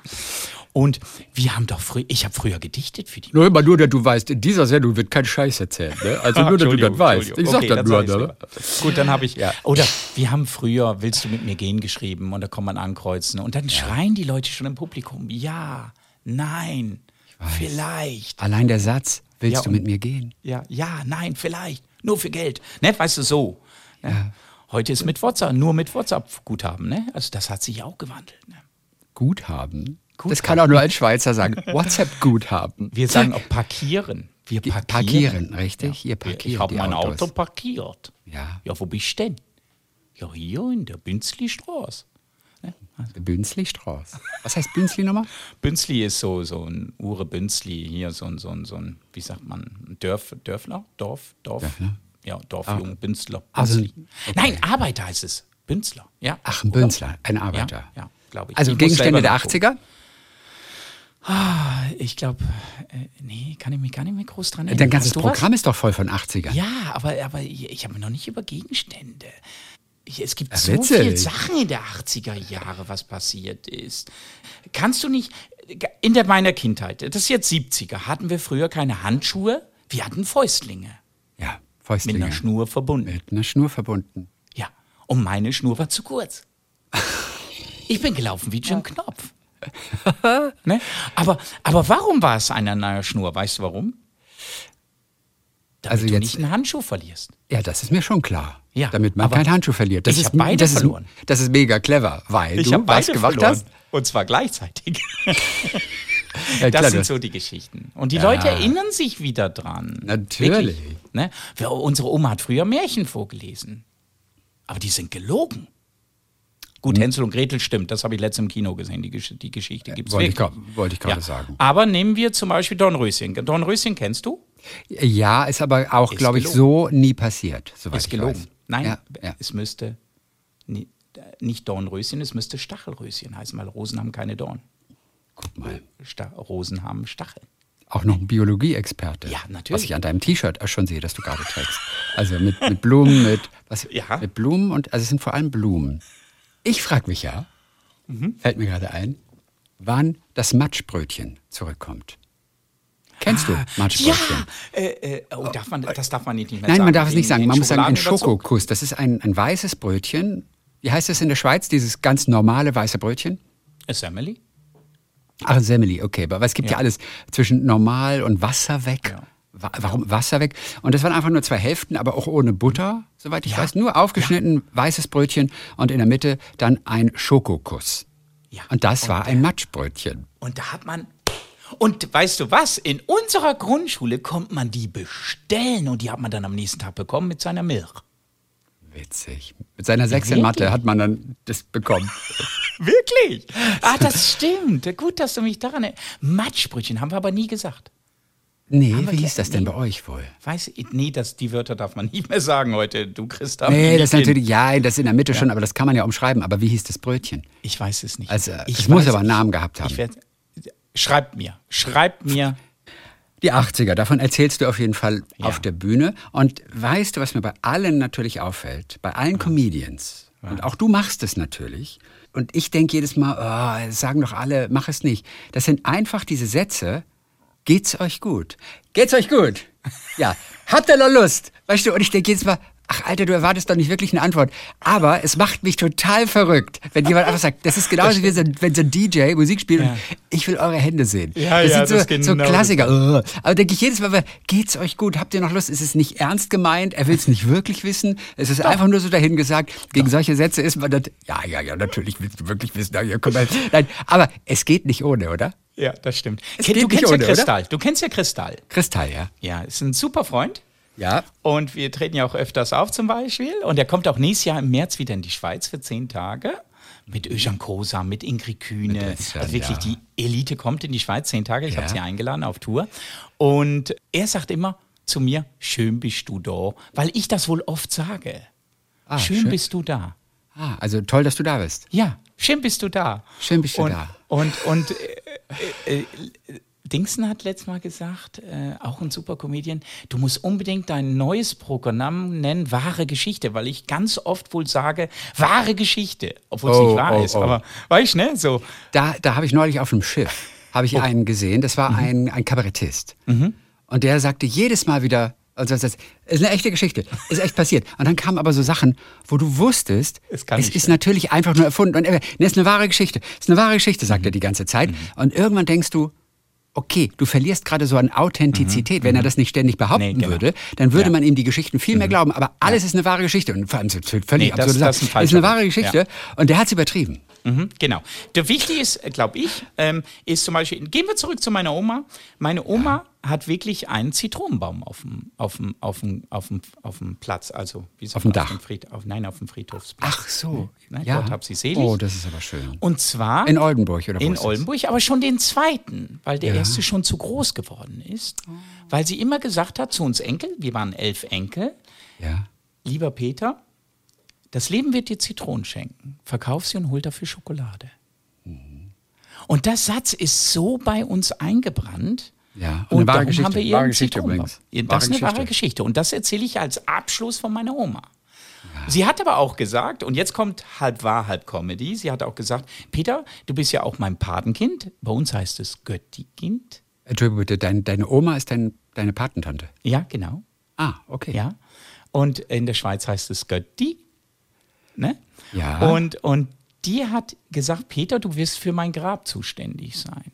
Und wir haben doch früher, ich habe früher gedichtet für die. Nur immer nur, dass du weißt, in dieser Sendung wird kein Scheiß erzählt. Ne? Also nur, dass du das weißt. Ich sag Entschuldigung. das Okay, nur. Ne? Gut, dann habe ich. Oder wir haben früher Willst du mit mir gehen geschrieben und da kann man ankreuzen. Und dann schreien die Leute schon im Publikum: Ja, nein, vielleicht. Allein der Satz, willst Ja, du mit mir gehen? Ja, ja, nein, vielleicht. nur für Geld. Ne? Weißt du, so. Ne? Heute ist mit WhatsApp, nur mit WhatsApp Guthaben. Ne? Also das hat sich auch gewandelt. Ne? Guthaben. Das kann auch nur ein Schweizer sagen. WhatsApp-Guthaben. Wir sagen auch parkieren. Wir parkieren. parkieren, richtig? Ihr Wir- parkiert Ich habe mein Autos. Auto parkiert. Ja. Ja, wo bist du denn? Ja, hier in der Bünzli-Straße. Bünzli-Straße. Was heißt Bünzli nochmal? Bünzli ist so, so ein Ure Bünzli, hier so ein, so ein, so ein wie sagt man, ein Dörf, Dörfler? Dorf? Dorf? Dörfler? Ja, Dorfjung, Bünzler. Also, Bünzli. Nein, Arbeiter heißt es. Bünzler, ja. Ach, ein Bünzler, ein Arbeiter. Ja, ja glaube ich. Also Ich Gegenstände der nachgucken. 80er? Ich glaube, äh, nee, kann ich mich gar nicht mehr groß dran erinnern. Dein ganzes du was? Programm ist doch voll von 80ern. Ja, aber, aber ich, ich habe noch nicht über Gegenstände. Es gibt so viele Sachen in der 80er Jahre, was passiert ist. Kannst du nicht, in der meiner Kindheit, das ist jetzt 70er, hatten wir früher keine Handschuhe, wir hatten Fäustlinge Ja, mit Fäustlinge. einer Schnur verbunden. Mit einer Schnur verbunden. Ja, und meine Schnur war zu kurz. Ich bin gelaufen wie Jim Knopf. [LAUGHS] ne? aber, aber warum war es eine neue Schnur? Weißt du warum? Damit Also du jetzt- nicht einen Handschuh verlierst. Ja, das ist mir schon klar. Ja, Damit man keinen Handschuh verliert. Das ich ist, hab beide das ist, verloren. Das ist mega clever, weil Ich du habe was gemacht verloren. hast. Und zwar gleichzeitig. Ja, Das sind so die Geschichten. Und die Leute erinnern sich wieder dran. Natürlich. Wirklich, ne? Unsere Oma hat früher Märchen vorgelesen. Aber die sind gelogen. Gut, Hänsel und Gretel stimmt, das habe ich letztens im Kino gesehen. Die, Gesch die Geschichte gibt es wollte ich ich gerade sagen. Aber nehmen wir zum Beispiel Dornröschen. Dornröschen kennst du? Ja, ist aber auch, Ist glaube ich, so nie passiert. Soweit Ist ich gelogen. Weiß. Nein, Ja, ja. es müsste ni- nicht Dornröschen, es müsste Stachelröschen heißen, weil Rosen haben keine Dorn. Guck mal. Sta Rosen haben Stacheln. Auch noch ein Biologieexperte. Ja, natürlich. Was ich an deinem T-Shirt auch schon sehe, das du gerade trägst. Also mit, mit Blumen, mit was? Ja. Mit Blumen und also es sind vor allem Blumen. Ich frage mich ja, Mhm. fällt mir gerade ein, wann das Matschbrötchen zurückkommt. Kennst du Matschbrötchen? Ah, Ja, äh, äh, oh, darf man, das darf man nicht mehr Nein, sagen. man darf es nicht sagen. Man muss sagen, ein. Schokokuss. Das ist ein, ein weißes Brötchen. Wie heißt das in der Schweiz, dieses ganz normale weiße Brötchen? A Semele? Ach, Semeli, okay. Aber es gibt ja, Ja. alles zwischen normal und Wasser weg. Ja. Wa- Warum Wasser weg? Und das waren einfach nur zwei Hälften, aber auch ohne Butter, soweit ich Ja. weiß. Nur aufgeschnitten, weißes Brötchen und in der Mitte dann ein Schokokuss. Ja. Und das Und war ein Matschbrötchen. Und da hat man. Und weißt du was? In unserer Grundschule konnte man die bestellen und die hat man dann am nächsten Tag bekommen mit seiner Milch. Witzig. Mit seiner Sechs in Mathe hat man dann das bekommen. [LAUGHS] Wirklich? Ah, das stimmt. Gut, dass du mich daran erinnerst. Matschbrötchen haben wir aber nie gesagt. Nee, wie hieß das denn nee. bei euch wohl? Weiß ich, nee, das, die Wörter darf man [LAUGHS] nicht mehr sagen heute. Du da Nee, das ist natürlich, ja, das in der Mitte schon, aber das kann man ja umschreiben. Aber wie hieß das Brötchen? Ich weiß es nicht. Also, ich es muss aber einen Namen gehabt haben. Ich werd, schreibt mir. Schreibt mir. Die 80er, davon erzählst du auf jeden Fall Ja. auf der Bühne. Und weißt du, was mir bei allen natürlich auffällt? Bei allen Comedians. Und auch du machst es natürlich. Und ich denke jedes Mal, oh, sagen doch alle, mach es nicht. Das sind einfach diese Sätze. Geht's euch gut? Geht's euch gut? Ja. Habt ihr noch Lust? Weißt du, und ich denke jedes Mal, ach Alter, du erwartest doch nicht wirklich eine Antwort. Aber es macht mich total verrückt, wenn jemand einfach sagt, das ist genauso wie so, wenn so ein DJ Musik spielt Ja. und ich will eure Hände sehen. Ja, das ja, sind so, das ist so genau Klassiker. Ugh. Aber denke ich jedes Mal, geht's euch gut? Habt ihr noch Lust? Ist es nicht ernst gemeint? Er will es nicht wirklich wissen. Es ist einfach nur so dahingesagt. Gegen solche Sätze ist man dann, ja, ja, ja, natürlich willst du wirklich wissen. Ja, komm. Nein, aber es geht nicht ohne, oder? Ja, das stimmt. Es du nicht kennst ohne, ja oder? Kristall. Du kennst ja Kristall. Kristall, ja. Ja, ist ein super Freund. Ja. Und wir treten ja auch öfters auf zum Beispiel. Und er kommt auch nächstes Jahr im März wieder in die Schweiz für zehn Tage. Mit Öjan Kosa, mit Ingrid Kühne. Mit Özcan, also wirklich, ja. die Elite kommt in die Schweiz zehn Tage. Ich Ja. habe sie eingeladen auf Tour. Und er sagt immer zu mir, schön bist du da. Weil ich das wohl oft sage. Ah, schön, schön. bist du da. Ah, also toll, dass du da bist. Ja, schön bist du da. Schön bist du und, da. Und, und äh, äh, äh, Dingsen hat letztes Mal gesagt, äh, auch ein super Comedian, du musst unbedingt dein neues Programm nennen, wahre Geschichte, weil ich ganz oft wohl sage, wahre Geschichte, obwohl es Oh, nicht wahr oh, ist. oh. Aber weißt du, ne? So. Da, da habe ich neulich auf einem Schiff, habe ich einen gesehen, das Mhm. war ein, ein Kabarettist. Und der sagte jedes Mal wieder, also das ist eine echte Geschichte, ist echt passiert. Und dann kamen aber so Sachen, wo du wusstest, Es es ist sein. natürlich einfach nur erfunden. Und er, nee, ist eine wahre Geschichte, ist eine wahre Geschichte, Mhm. sagt er die ganze Zeit. Und irgendwann denkst du, okay, du verlierst gerade so an Authentizität. Wenn er das nicht ständig behaupten Mhm, Nee, genau. würde, dann würde Ja. Mhm. man ihm die Geschichten viel mehr glauben. Aber alles ist eine wahre Geschichte. Und vor allem völlig Nee, das- absurde das ist ein ist eine wahre. Geschichte. Und der hat es übertrieben. Mhm, genau. Der wichtig ist, glaube ich, ähm, ist zum Beispiel, gehen wir zurück zu meiner Oma. Meine Oma hat wirklich einen Zitronenbaum auf dem, auf dem, auf dem, auf dem, auf dem Platz, also wie sagt Auf dem Dach. dem Fried, auf, nein, auf dem Friedhofsplatz. Ach so. Nein, Gott hab sie selig. Oh, das ist aber schön. Und zwar In Oldenburg oder wo in? Oldenburg, aber schon den zweiten, weil der erste schon zu groß geworden ist. Weil sie immer gesagt hat zu uns Enkel, wir waren elf Enkel, Ja. lieber Peter, das Leben wird dir Zitronen schenken. Verkauf sie und hol dafür Schokolade. Und der Satz ist so bei uns eingebrannt. Ja, und Und eine wahre darum Geschichte. haben wir Wahre ihren Geschichte übrigens. Ja, Das Wahre ist eine wahre Geschichte. Geschichte. Und das erzähle ich als Abschluss von meiner Oma. Sie hat aber auch gesagt, und jetzt kommt halb wahr, halb Comedy, sie hat auch gesagt, Peter, du bist ja auch mein Patenkind. Bei uns heißt es Göttikind. Entschuldigung bitte, dein, deine Oma ist dein, deine Patentante. Ja, genau. Ah, okay. Ja. Und in der Schweiz heißt es Götti. Ne? Ja. Und, und die hat gesagt, Peter, du wirst für mein Grab zuständig sein.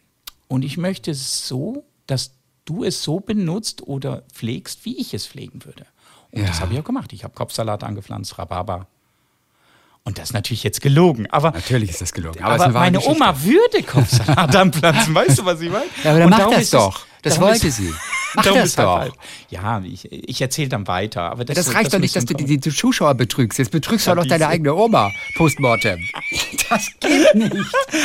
Und ich möchte es so, dass du es so benutzt oder pflegst, wie ich es pflegen würde. Und Ja. das habe ich auch gemacht. Ich habe Kopfsalat angepflanzt, Rhabarber. Und das ist natürlich jetzt gelogen. Aber, Natürlich ist das gelogen. aber, wahre meine Geschichte. Oma würde Kopfsalat [LAUGHS] anpflanzen. Weißt du, was ich meine? Ja, aber dann Und mach darum das doch. Das wollte sie. [LAUGHS] Darum das ist doch. halb- Ja, ich, ich erzähle dann weiter. Aber das, Das reicht doch nicht, dass du die, die Zuschauer betrügst. Jetzt betrügst du Ja, doch noch deine eigene Oma postmortem. [LAUGHS] Das geht nicht.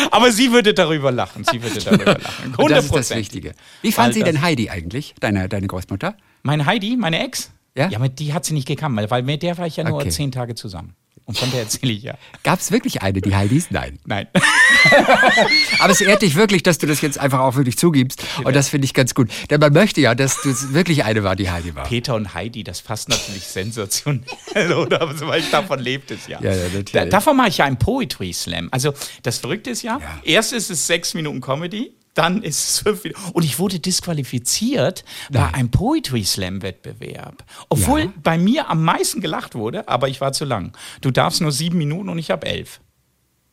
Aber sie würde darüber lachen. Sie würde [LAUGHS] darüber lachen. 100 Und das ist das Wichtige. Wie fand sie das- denn Heidi eigentlich, deine, deine Großmutter? Meine Heidi, meine Ex? Ja? Ja, mit die hat sie nicht gekannt, weil mit der war ich ja nur Okay. zehn Tage zusammen. Und von der erzähle ich ja. Gab es wirklich eine, die Heidis? Nein. Nein. [LAUGHS] Aber es ehrt dich wirklich, dass du das jetzt einfach auch wirklich zugibst. Und das finde ich ganz gut. Denn man möchte ja, dass das wirklich eine war, die Heidi war. Peter und Heidi, das passt natürlich sensationell, [LAUGHS] oder? Aber so, weil davon lebt es ja. Ja, ja, natürlich. Da, davon mache ich ja einen Poetry Slam. Also, das Verrückte ist ja, Ja. erst ist es sechs Minuten Comedy, dann ist es fünf Minuten. Und ich wurde disqualifiziert bei einem Poetry Slam Wettbewerb. Obwohl Ja. bei mir am meisten gelacht wurde, aber ich war zu lang. Du darfst nur sieben Minuten und ich habe elf.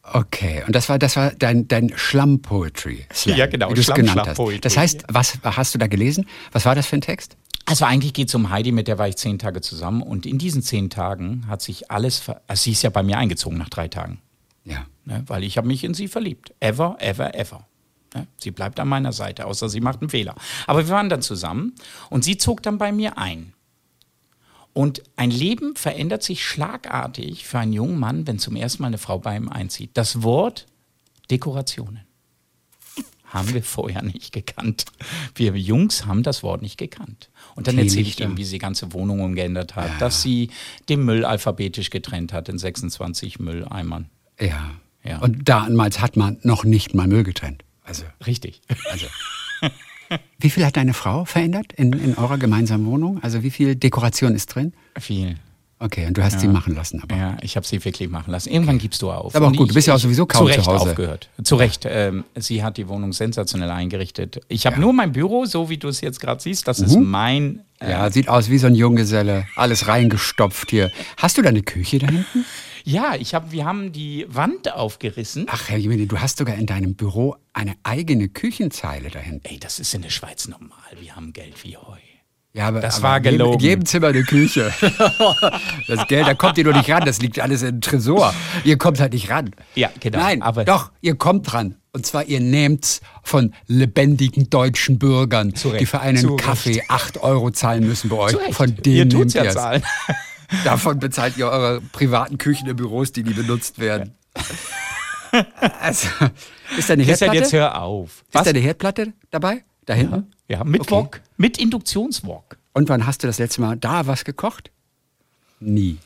Okay, und das war, das war dein, dein Schlamm-Poetry. Slam, Ja, genau, Wie du es Schlamm- genannt hast. Das heißt, was hast du da gelesen? Was war das für ein Text? Also eigentlich geht es um Heidi, mit der war ich zehn Tage zusammen. Und in diesen zehn Tagen hat sich alles, ver also sie ist ja bei mir eingezogen nach drei Tagen. Ja. Ne, weil ich habe mich in sie verliebt. Ever, ever, ever. Ne, sie bleibt an meiner Seite, außer sie macht einen Fehler. Aber wir waren dann zusammen und sie zog dann bei mir ein. Und ein Leben verändert sich schlagartig für einen jungen Mann, wenn zum ersten Mal eine Frau bei ihm einzieht. Das Wort Dekorationen haben wir vorher nicht gekannt. Wir Jungs haben das Wort nicht gekannt. Und dann erzähle ich ihm, wie sie ganze Wohnung umgeändert hat, Ja. dass sie den Müll alphabetisch getrennt hat in 26 Mülleimern. Ja. Ja. Und damals hat man noch nicht mal Müll getrennt. Also, Richtig. also. [LAUGHS] wie viel hat deine Frau verändert in, in eurer gemeinsamen Wohnung? Also wie viel Dekoration ist drin? Viel. Okay, und du hast sie machen lassen. Aber Ja, ich habe sie wirklich machen lassen. Irgendwann gibst du auf. Aber auch gut, du bist ja auch sowieso kaum zu Recht zu Hause. aufgehört. Zu Recht. Ähm, sie hat die Wohnung sensationell eingerichtet. Ich habe nur mein Büro, so wie du es jetzt gerade siehst. Das ist mein. Äh, ja, sieht aus wie so ein Junggeselle. Alles reingestopft hier. Hast du da eine Küche da hinten? Ja, ich hab, wir haben die Wand aufgerissen. Ach, Herr Jemini, du hast sogar in deinem Büro eine eigene Küchenzeile da hinten. Ey, das ist in der Schweiz normal. Wir haben Geld wie Heu. Ja, aber, Das aber war in jedem- gelogen. In jedem Zimmer eine Küche. [LAUGHS] das Geld, da kommt ihr nur nicht ran. Das liegt alles im Tresor. Ihr kommt halt nicht ran. Ja, genau. Nein, Aber- doch, ihr kommt dran. Und zwar, ihr nehmt's von lebendigen deutschen Bürgern, Zu Recht, die für einen zu Kaffee 8 Euro zahlen müssen bei euch. Zu Recht. Von Ihr denen tut's nehmt ja ihr's. zahlen. Davon bezahlt ihr eure privaten Küchen in Büros, die nie benutzt werden. Also, ist da eine Christian, Herdplatte? jetzt hör auf. Ist da eine Herdplatte dabei? Da hinten? Ja, mit Okay. Wok. Mit Induktionswok. Und wann hast du das letzte Mal da was gekocht? Nie.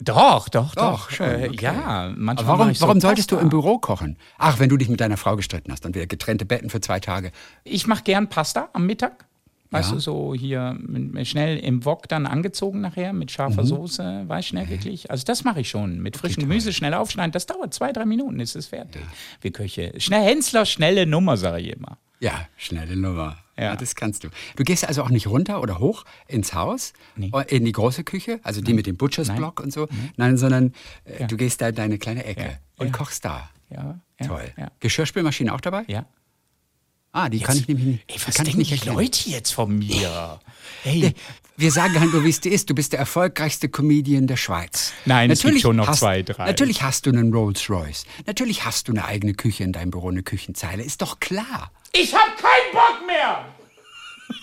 Doch, doch, Doch, doch. Äh, okay. Ja, manchmal Aber warum, so warum solltest du Pasta. im Büro kochen? Ach, wenn du dich mit deiner Frau gestritten hast und wir getrennte Betten für zwei Tage. Ich mache gern Pasta am Mittag. Weißt Ja. du, so hier schnell im Wok dann angezogen nachher mit scharfer Mhm. Soße, weißt du, schnell wirklich. Also das mache ich schon. Mit frischem Gemüse schnell aufschneiden. Das dauert zwei, drei Minuten, ist es fertig. Wir Köche. Schnell Hensler, schnelle Nummer, sage ich immer. Ja, schnelle Nummer. Ja. Ja. das kannst du. Du gehst also auch nicht runter oder hoch ins Haus, Nee. äh, in die große Küche, also die mit dem Butchers Nein. Block und so. Nein, sondern äh, Ja. du gehst da in deine kleine Ecke Ja. und Ja. kochst da. Ja, ja, Toll. Ja. Geschirrspülmaschine auch dabei? ja. Ah, die kann ich nämlich nicht. Ey, was kann ich denken nicht die erklären. Leute jetzt von mir? Hey, Wir sagen halt nur, wie es dir ist. Du bist der erfolgreichste Comedian der Schweiz. Nein, es gibt Natürlich schon noch hast, zwei, drei. Natürlich hast du einen Rolls Royce. Natürlich hast du eine eigene Küche in deinem Büro, eine Küchenzeile. Ist doch klar. ich hab keinen Bock mehr!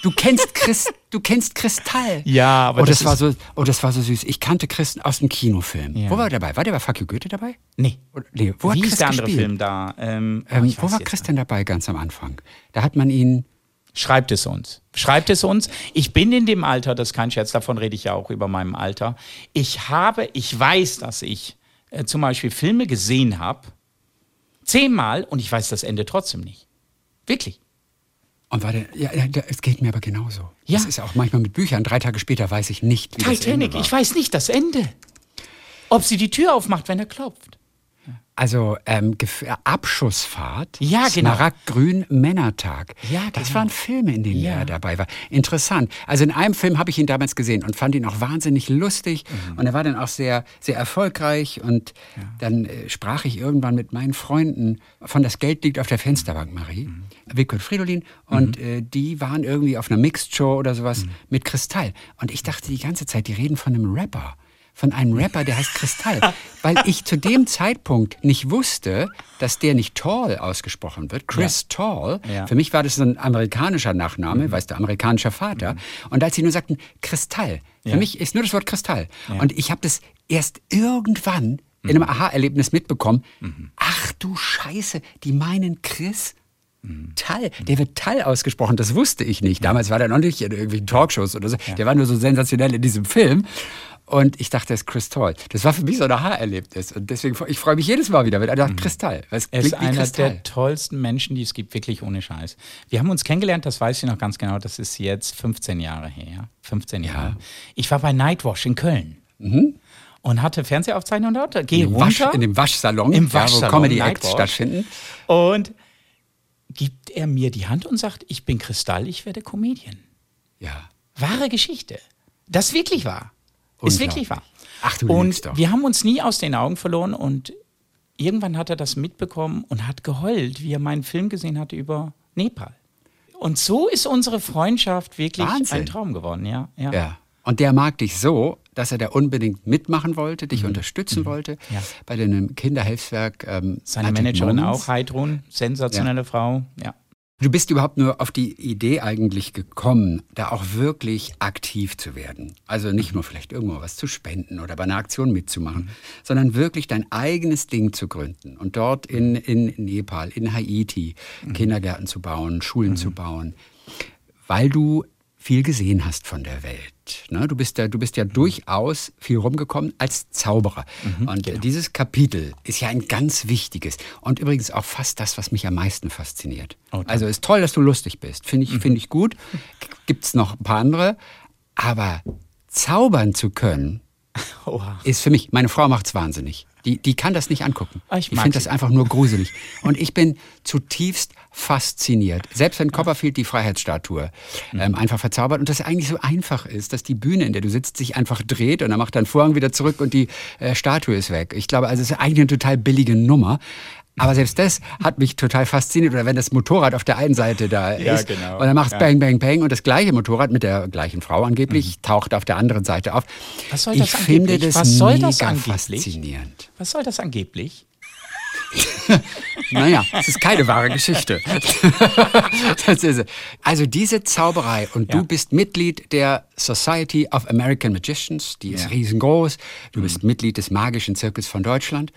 Du kennst Chris, du kennst Kristall. Ja, aber oh, das, das war so, oh, das war so süß. Ich kannte Chris aus dem Kinofilm. Ja. Wo war er dabei? War der bei Fuck You Goethe dabei? Nee. Oder, nee, wo hat Wie Chris ist der andere gespielt? Film da? Ähm, Ähm, ich wo war Chris denn dabei ganz am Anfang? Da hat man ihn. Schreibt es uns. Schreibt es uns. Ich bin in dem Alter, das ist kein Scherz, davon rede ich ja auch über meinem Alter. Ich habe, ich weiß, dass ich äh, zum Beispiel Filme gesehen habe, zehnmal und ich weiß das Ende trotzdem nicht. Wirklich. Und war der, ja, ja, es geht mir aber genauso. Ja. Das ist auch manchmal mit Büchern. Drei Tage später weiß ich nicht, wie das Titanic, Ende war. ich weiß nicht das Ende. Ob sie die Tür aufmacht, wenn er klopft. Also ähm, äh, Abschussfahrt, Ja, genau. Smaragdgrün Männertag. Ja, Das genau. waren Filme, in denen Ja. er dabei war. Interessant. Also in einem Film habe ich ihn damals gesehen und fand ihn auch wahnsinnig lustig. Mhm. Und er war dann auch sehr, sehr erfolgreich. Und dann äh, sprach ich irgendwann mit meinen Freunden von Das Geld liegt auf der Fensterbank, Marie, Mhm. Und Fridolin. Und äh, die waren irgendwie auf einer Mixed Show oder sowas mit Kristall. Und ich dachte die ganze Zeit, die reden von einem Rapper von einem Rapper, der heißt Kristall. [LAUGHS] Weil ich zu dem Zeitpunkt nicht wusste, dass der nicht Tall ausgesprochen wird. Chris Tall. Ja. Für mich war das so ein amerikanischer Nachname, weißt du, amerikanischer Vater. Und als sie nur sagten Kristall, für Ja. mich ist nur das Wort Kristall. Und ich habe das erst irgendwann in einem Aha-Erlebnis mitbekommen. Ach du Scheiße, die meinen Chris Tall, der wird Tall ausgesprochen, das wusste ich nicht. Damals war der noch nicht in irgendwelchen Talkshows oder so. Der war nur so sensationell in diesem Film. Und ich dachte, das ist Chris Tall. Das war für mich so ein Aha-Erlebnis. Und deswegen, ich freue mich jedes Mal wieder, wenn einer sagt Kristall. Weil es Er ist einer Kristall. der tollsten Menschen, die es gibt, wirklich ohne Scheiß. Wir haben uns kennengelernt, das weiß ich noch ganz genau, das ist jetzt 15 Jahre her. 15 Jahre. Ich war bei Nightwash in Köln. Und hatte Fernsehaufzeichnung dort. Geh Mhm. Wasch, runter. in dem Waschsalon, Im ja, Waschsalon, wo Comedy-Acts Nightwash. stattfinden. Und gibt er mir die Hand und sagt, ich bin Kristall, ich werde Comedian. Ja. Wahre Geschichte. Das wirklich wahr. Ist wirklich wahr. Ach, du Und wir haben uns nie aus den Augen verloren und irgendwann hat er das mitbekommen und hat geheult, wie er meinen Film gesehen hatte über Nepal. Und so ist unsere Freundschaft wirklich Wahnsinn. ein Traum geworden, ja. ja. Ja. Und der mag dich so, dass er da unbedingt mitmachen wollte, dich unterstützen wollte. Mhm. Ja. Bei dem Kinderhilfswerk. Ähm, Seine Managerin Moments. auch, Heidrun, sensationelle Frau, ja. Du bist überhaupt nur auf die Idee eigentlich gekommen, da auch wirklich aktiv zu werden. Also nicht nur vielleicht irgendwo was zu spenden oder bei einer Aktion mitzumachen, sondern wirklich dein eigenes Ding zu gründen und dort in, in Nepal, in Haiti Kindergärten zu bauen, Schulen zu bauen, weil du viel gesehen hast von der Welt. Ne? Du, bist ja, du bist ja durchaus viel rumgekommen als Zauberer. und äh, dieses Kapitel ist ja ein ganz wichtiges und übrigens auch fast das, was mich am meisten fasziniert. also ist toll, dass du lustig bist. Finde ich, finde ich gut. Gibt es noch ein paar andere. Aber zaubern zu können, [LAUGHS] Oha. ist für mich, meine Frau macht's wahnsinnig. Die, die kann das nicht angucken. Ah, ich findet sie. das einfach nur gruselig. Und ich bin zutiefst fasziniert. Selbst wenn Copperfield die Freiheitsstatue Mhm. ähm, einfach verzaubert und das eigentlich so einfach ist, dass die Bühne, in der du sitzt, sich einfach dreht und dann macht dein Vorhang wieder zurück und die äh, Statue ist weg. Ich glaube, also es ist eigentlich eine total billige Nummer. Aber selbst das hat mich total fasziniert. Oder wenn das Motorrad auf der einen Seite da Ja, ist genau. und dann macht Ja. Bang, Bang, Bang und das gleiche Motorrad mit der gleichen Frau angeblich taucht auf der anderen Seite auf. Mhm. Was soll das ich finde angeblich? das Was soll mega das angeblich? faszinierend. Was soll das angeblich? [LAUGHS] Naja, es ist keine wahre Geschichte. [LAUGHS] also diese Zauberei und Ja. du bist Mitglied der Society of American Magicians, die ist Ja. riesengroß. Du bist Mitglied des Magischen Zirkels von Deutschland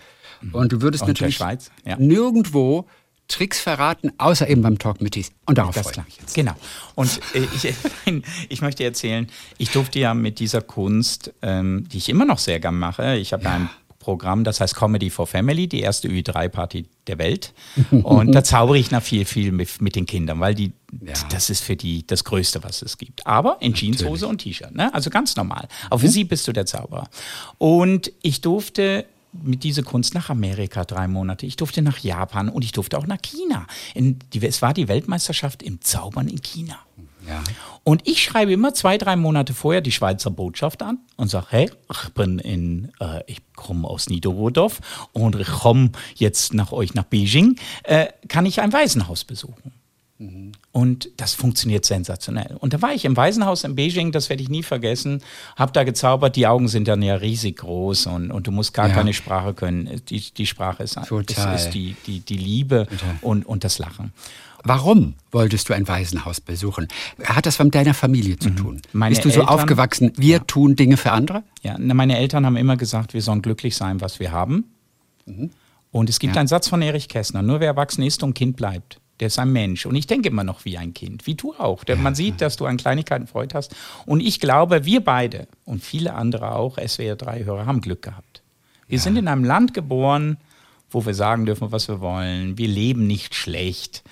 und du würdest Und natürlich ja. nirgendwo Tricks verraten, außer eben beim Talk mit Tees. Und darauf Das freue ich jetzt. Genau. Und äh, ich, [LAUGHS] nein, ich möchte erzählen, ich durfte ja mit dieser Kunst, ähm, die ich immer noch sehr gern mache, ich habe ja. ein Programm, das heißt Comedy for Family, die erste Ü3-Party der Welt. [LAUGHS] Und da zaubere ich nach viel, viel mit, mit den Kindern, weil die, Ja. das ist für die das Größte, was es gibt. Aber in Jeanshose und T-Shirt, ne? also ganz normal. Auch Mhm. für sie bist du der Zauberer. Und ich durfte mit dieser Kunst nach Amerika drei Monate. Ich durfte nach Japan und ich durfte auch nach China. In die, es war die Weltmeisterschaft im Zaubern in China. Ja. Und ich schreibe immer zwei, drei Monate vorher die Schweizer Botschaft an und sage, hey, ich bin in, äh, ich komme aus Niederrodorf und ich komme jetzt nach euch nach Beijing. Äh, kann ich ein Waisenhaus besuchen? Und das funktioniert sensationell. Und da war ich im Waisenhaus in Beijing, das werde ich nie vergessen, habe da gezaubert, die Augen sind dann ja riesig groß und, und du musst gar Ja. keine Sprache können. Die, die Sprache ist, Total. ist, ist die, die, die Liebe und, und das Lachen. Warum wolltest du ein Waisenhaus besuchen? Hat das was mit deiner Familie zu tun? Mhm. Bist du so Eltern- aufgewachsen, wir tun Dinge für andere? Ja, meine Eltern haben immer gesagt, wir sollen glücklich sein, was wir haben. Und es gibt Ja. einen Satz von Erich Kästner, nur wer erwachsen ist und Kind bleibt, der ist ein Mensch. Und ich denke immer noch wie ein Kind, wie du auch. Denn man sieht, dass du an Kleinigkeiten Freude hast. Und ich glaube, wir beide und viele andere auch, SWR3-Hörer, haben Glück gehabt. Wir sind in einem Land geboren, wo wir sagen dürfen, was wir wollen. Wir leben nicht schlecht.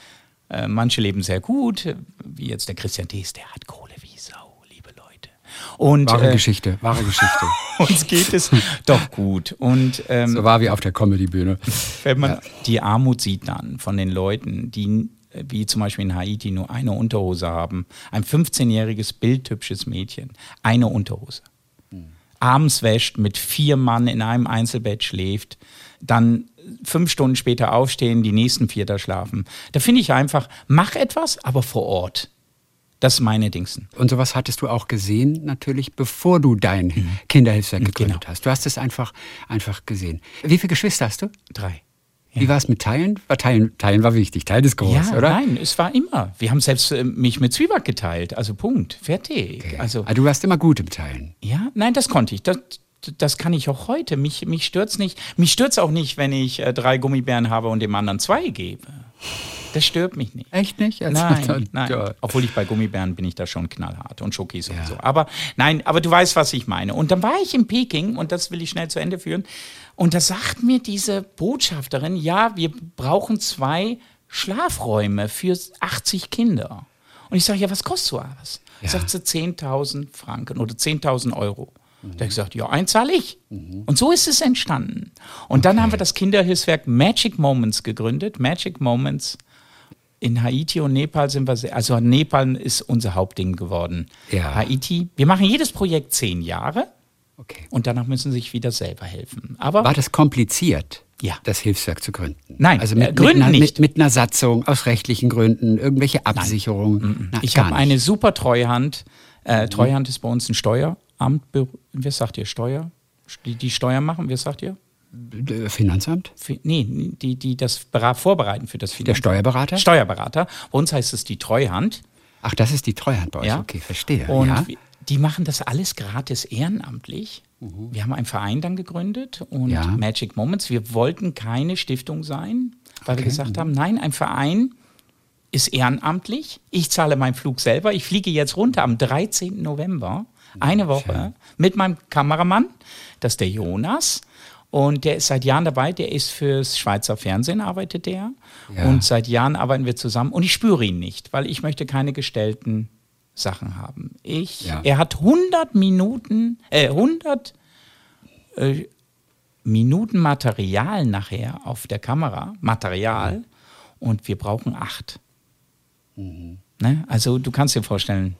Äh, manche leben sehr gut, wie jetzt der Christian Dees, der hat Kohle wie Sau, liebe Leute. Und Wahre äh, Geschichte, wahre Geschichte. [LAUGHS] uns geht es doch gut. Und ähm, So war wie auf der Comedy-Bühne. wenn man die Armut sieht dann von den Leuten, die wie zum Beispiel in Haiti nur eine Unterhose haben, ein 15-jähriges bildhübsches Mädchen, eine Unterhose. Abends wäscht, mit vier Mann in einem Einzelbett schläft, dann fünf Stunden später aufstehen, die nächsten vier da schlafen. Da finde ich einfach, mach etwas, aber vor Ort. Das ist meine Dingsen. Und sowas hattest du auch gesehen, natürlich, bevor du dein Kinderhilfswerk gegründet genau. hast. Du hast es einfach, einfach gesehen. Wie viele Geschwister hast du? Drei. Wie war es mit Teilen? War Teilen? Teilen war wichtig. Teilen ist groß, ja, oder? nein, es war immer. Wir haben selbst äh, mich mit Zwieback geteilt. Also Punkt. Fertig. Okay. Also, Ah, du warst immer gut im Teilen. ja, nein, das konnte ich. Das, das kann ich auch heute. Mich, mich stört's nicht. Mich stört's auch nicht, wenn ich äh, drei Gummibären habe und dem anderen zwei gebe. Das stört mich nicht. Echt nicht? Also Nein, nein. Ja. Obwohl ich bei Gummibären bin ich da schon knallhart und Schokis Ja. und so. Aber nein, aber du weißt, was ich meine. Und dann war ich in Peking und das will ich schnell zu Ende führen. Und da sagt mir diese Botschafterin, ja, wir brauchen zwei Schlafräume für 80 Kinder. Und ich sage, ja, was kostet so was? Ja. Sagt sie 10.000 Franken oder 10.000 Euro. Da habe ich gesagt, ja, eins zahle ich. Und so ist es entstanden. Und dann haben wir das Kinderhilfswerk Magic Moments gegründet. Magic Moments in Haiti und Nepal sind wir sehr, also Nepal ist unser Hauptding geworden. Ja. Haiti, wir machen jedes Projekt zehn Jahre Okay. und danach müssen sie sich wieder selber helfen. Aber War das kompliziert, Ja. das Hilfswerk zu gründen? Nein, also äh, mit, gründen mit, einer, nicht. Mit, mit einer Satzung, aus rechtlichen Gründen, irgendwelche Absicherungen? Na, ich gar habe. Mhm. eine super Treuhand. Äh, Treuhand ist bei uns ein Steueramt. Wer sagt ihr Steuer? Die, die Steuern machen, wer sagt ihr? Äh, Finanzamt? Fi- Nee, die, die das vorbereiten für das Der Finanzamt. Steuerberater? Steuerberater. Bei uns heißt es die Treuhand. Ach, das ist die Treuhand bei euch. Ja. Okay, verstehe. Und ja? wir- die machen das alles gratis ehrenamtlich. Wir haben einen Verein dann gegründet und Mhm. Ja. Magic Moments. Wir wollten keine Stiftung sein, weil wir Okay. gesagt Mhm. haben, nein, ein Verein ist ehrenamtlich. Ich zahle meinen Flug selber. Ich fliege jetzt runter am 13. November, eine Woche, mit meinem Kameramann, das ist der Jonas. Und der ist seit Jahren dabei, der ist fürs Schweizer Fernsehen, arbeitet der. Ja. Und seit Jahren arbeiten wir zusammen. Und ich spüre ihn nicht, weil ich möchte keine gestellten Sachen haben. Ich, Ja. er hat 100 Minuten, äh, 100 äh, Minuten Material nachher auf der Kamera, Material, und wir brauchen acht. Mhm. Ne? Also du kannst dir vorstellen,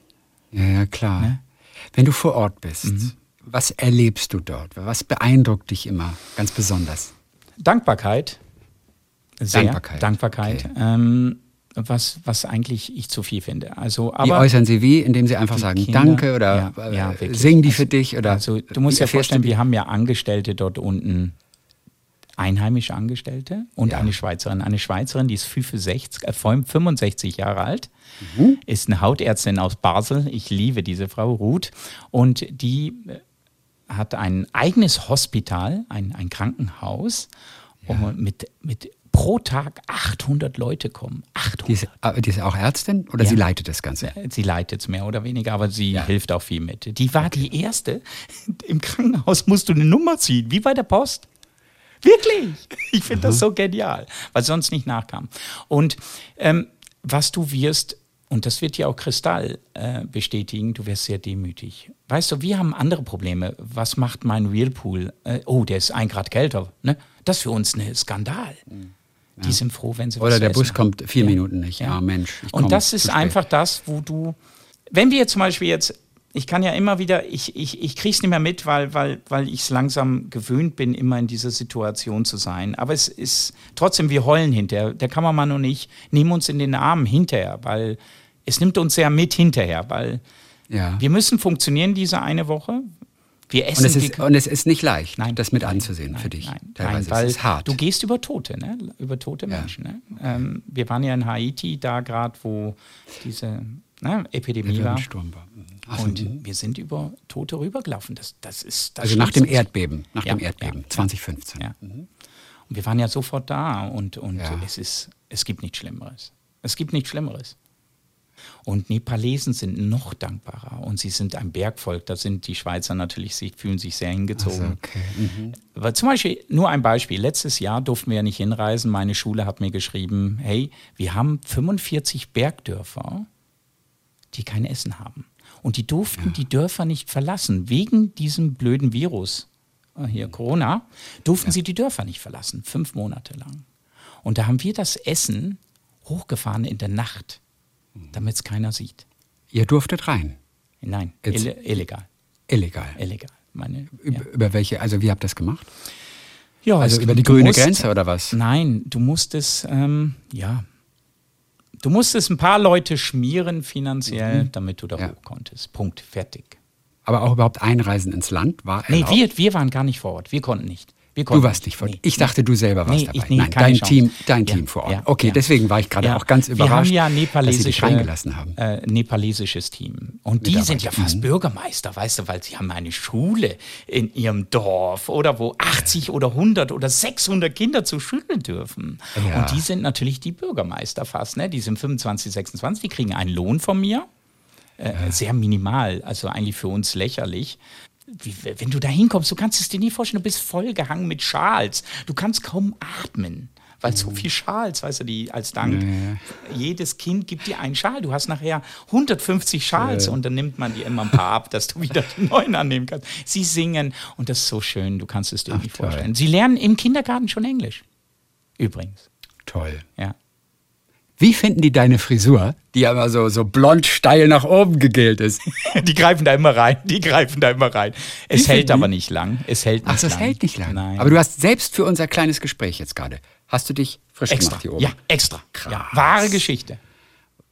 Ja, ja, klar. Ne? Wenn du vor Ort bist, Mhm. was erlebst du dort? Was beeindruckt dich immer ganz besonders? Dankbarkeit. Sehr, Dankbarkeit, Dankbarkeit. okay. Ähm, was, was eigentlich ich zu viel finde. Also, Wie aber äußern sie wie? Indem sie einfach sagen, Kinder- danke oder Ja, äh, ja, wirklich. singen die Also- für dich? Oder Also du musst dir vorstellen, wir haben ja Angestellte dort unten, einheimische Angestellte und Ja. eine Schweizerin. Eine Schweizerin, die ist 65, äh, 65 Jahre alt, Mhm. ist eine Hautärztin aus Basel. Ich liebe diese Frau, Ruth. Und die äh, hat ein eigenes Hospital, ein, ein Krankenhaus, und mit, mit pro Tag 800 Leute kommen. 800. Die ist, äh, die ist auch Ärztin oder Ja. sie leitet das Ganze? Sie leitet es mehr oder weniger, aber sie hilft auch viel mit. Die war die erste. [LAUGHS] Im Krankenhaus musst du eine Nummer ziehen, wie bei der Post. Wirklich. [LAUGHS] Ich finde das so genial, weil sonst nicht nachkam. Und ähm, was du wirst, und das wird ja auch Kristall äh, bestätigen, du wirst sehr demütig. Weißt du, wir haben andere Probleme. Was macht mein Whirlpool? Äh, oh, der ist ein Grad kälter. Ne? Das ist für uns ein Skandal. Die sind froh, wenn sie was Oder der Bus kommt vier Ja. Minuten nicht. Ja, Ja. Mensch. ich Und das ist einfach das, wo du, wenn wir zum Beispiel jetzt ich kann ja immer wieder, ich, ich, ich kriege es nicht mehr mit, weil, weil, weil ich es langsam gewöhnt bin, immer in dieser Situation zu sein. Aber es ist trotzdem, wir heulen hinterher. Der Kameramann und ich nehmen uns in den Arm hinterher, weil es nimmt uns sehr mit hinterher, weil Ja. wir müssen funktionieren diese eine Woche. Wir essen Und es, ist, und es ist nicht leicht, Nein, das mit nein, anzusehen nein, für dich. Nein, Teilweise. nein, weil es ist hart. du gehst über Tote, ne? über tote Ja. Menschen. Ne? Ähm, wir waren ja in Haiti, da gerade, wo diese ne, Epidemie war. Sturm war. Mhm. Ach Und mhm. wir sind über Tote rübergelaufen. Das, das ist, das also nach dem. Erdbeben, nach Ja, dem Erdbeben, ja, 2015. Ja. Und wir waren ja sofort da und, und es, ist, es gibt nichts Schlimmeres. Es gibt nichts Schlimmeres. Und Nepalesen sind noch dankbarer und sie sind ein Bergvolk. Da sind die Schweizer natürlich, sie fühlen sich sehr hingezogen. Also, okay. Mhm. Aber zum Beispiel, nur ein Beispiel. Letztes Jahr durften wir ja nicht hinreisen. Meine Schule hat mir geschrieben, hey, wir haben 45 Bergdörfer, die kein Essen haben. Und die durften die Dörfer nicht verlassen. Wegen diesem blöden Virus, äh, hier Corona, durften sie die Dörfer nicht verlassen. Fünf Monate lang. Und da haben wir das Essen hochgefahren in der Nacht, damit es keiner sieht. Ihr durftet rein. Nein, Jetzt- ille illegal. Illegal. Illegal. Meine, ja. Über, über welche, also wie habt ihr das gemacht? Ja, Also über die grüne musst- Grenze oder was? Nein, du musstest, ähm, ja, du musstest ein paar Leute schmieren finanziell, damit du da Mhm. Ja. hoch konntest. Punkt, fertig. Aber auch überhaupt Einreisen ins Land war Nee, erlaubt? wir, wir waren gar nicht vor Ort. Wir konnten nicht. Du warst nicht vor Nee, Ich dachte, du selber warst Nee, dabei. ich- nee, Nein, dein Chance. Team, dein Ja, Team vor Ort. ja, okay, ja. deswegen war ich gerade auch ganz überrascht, Wir haben ja dass sie dich reingelassen haben. Äh, nepalesisches Team. Und die sind ja fast Bürgermeister, weißt du, weil sie haben eine Schule in ihrem Dorf oder wo 80 oder 100 oder 600 Kinder zur Schule dürfen. Und die sind natürlich die Bürgermeister fast, ne? Die sind 25, 26, die kriegen einen Lohn von mir. Äh, Sehr minimal, also eigentlich für uns lächerlich. Wie, wenn du da hinkommst, du kannst es dir nie vorstellen, du bist vollgehangen mit Schals. Du kannst kaum atmen, weil so viel Schals, weißt du, die als Dank. Jedes Kind gibt dir einen Schal. Du hast nachher 150 Schals und dann nimmt man dir immer ein paar ab, dass du wieder den neuen annehmen kannst. Sie singen und das ist so schön, du kannst es dir nicht toll. vorstellen. Sie lernen im Kindergarten schon Englisch. Übrigens, Toll. ja. Wie finden die deine Frisur, die ja immer so, so blond steil nach oben gegelt ist? [LAUGHS] Die greifen da immer rein, die greifen da immer rein. Es Wie hält aber die? nicht lang. Es hält nicht Ach, das lang. hält nicht lange. Nein. Aber du hast selbst für unser kleines Gespräch jetzt gerade, hast du dich frisch extra. gemacht hier oben? Ja, extra. Krass. Ja, wahre Geschichte.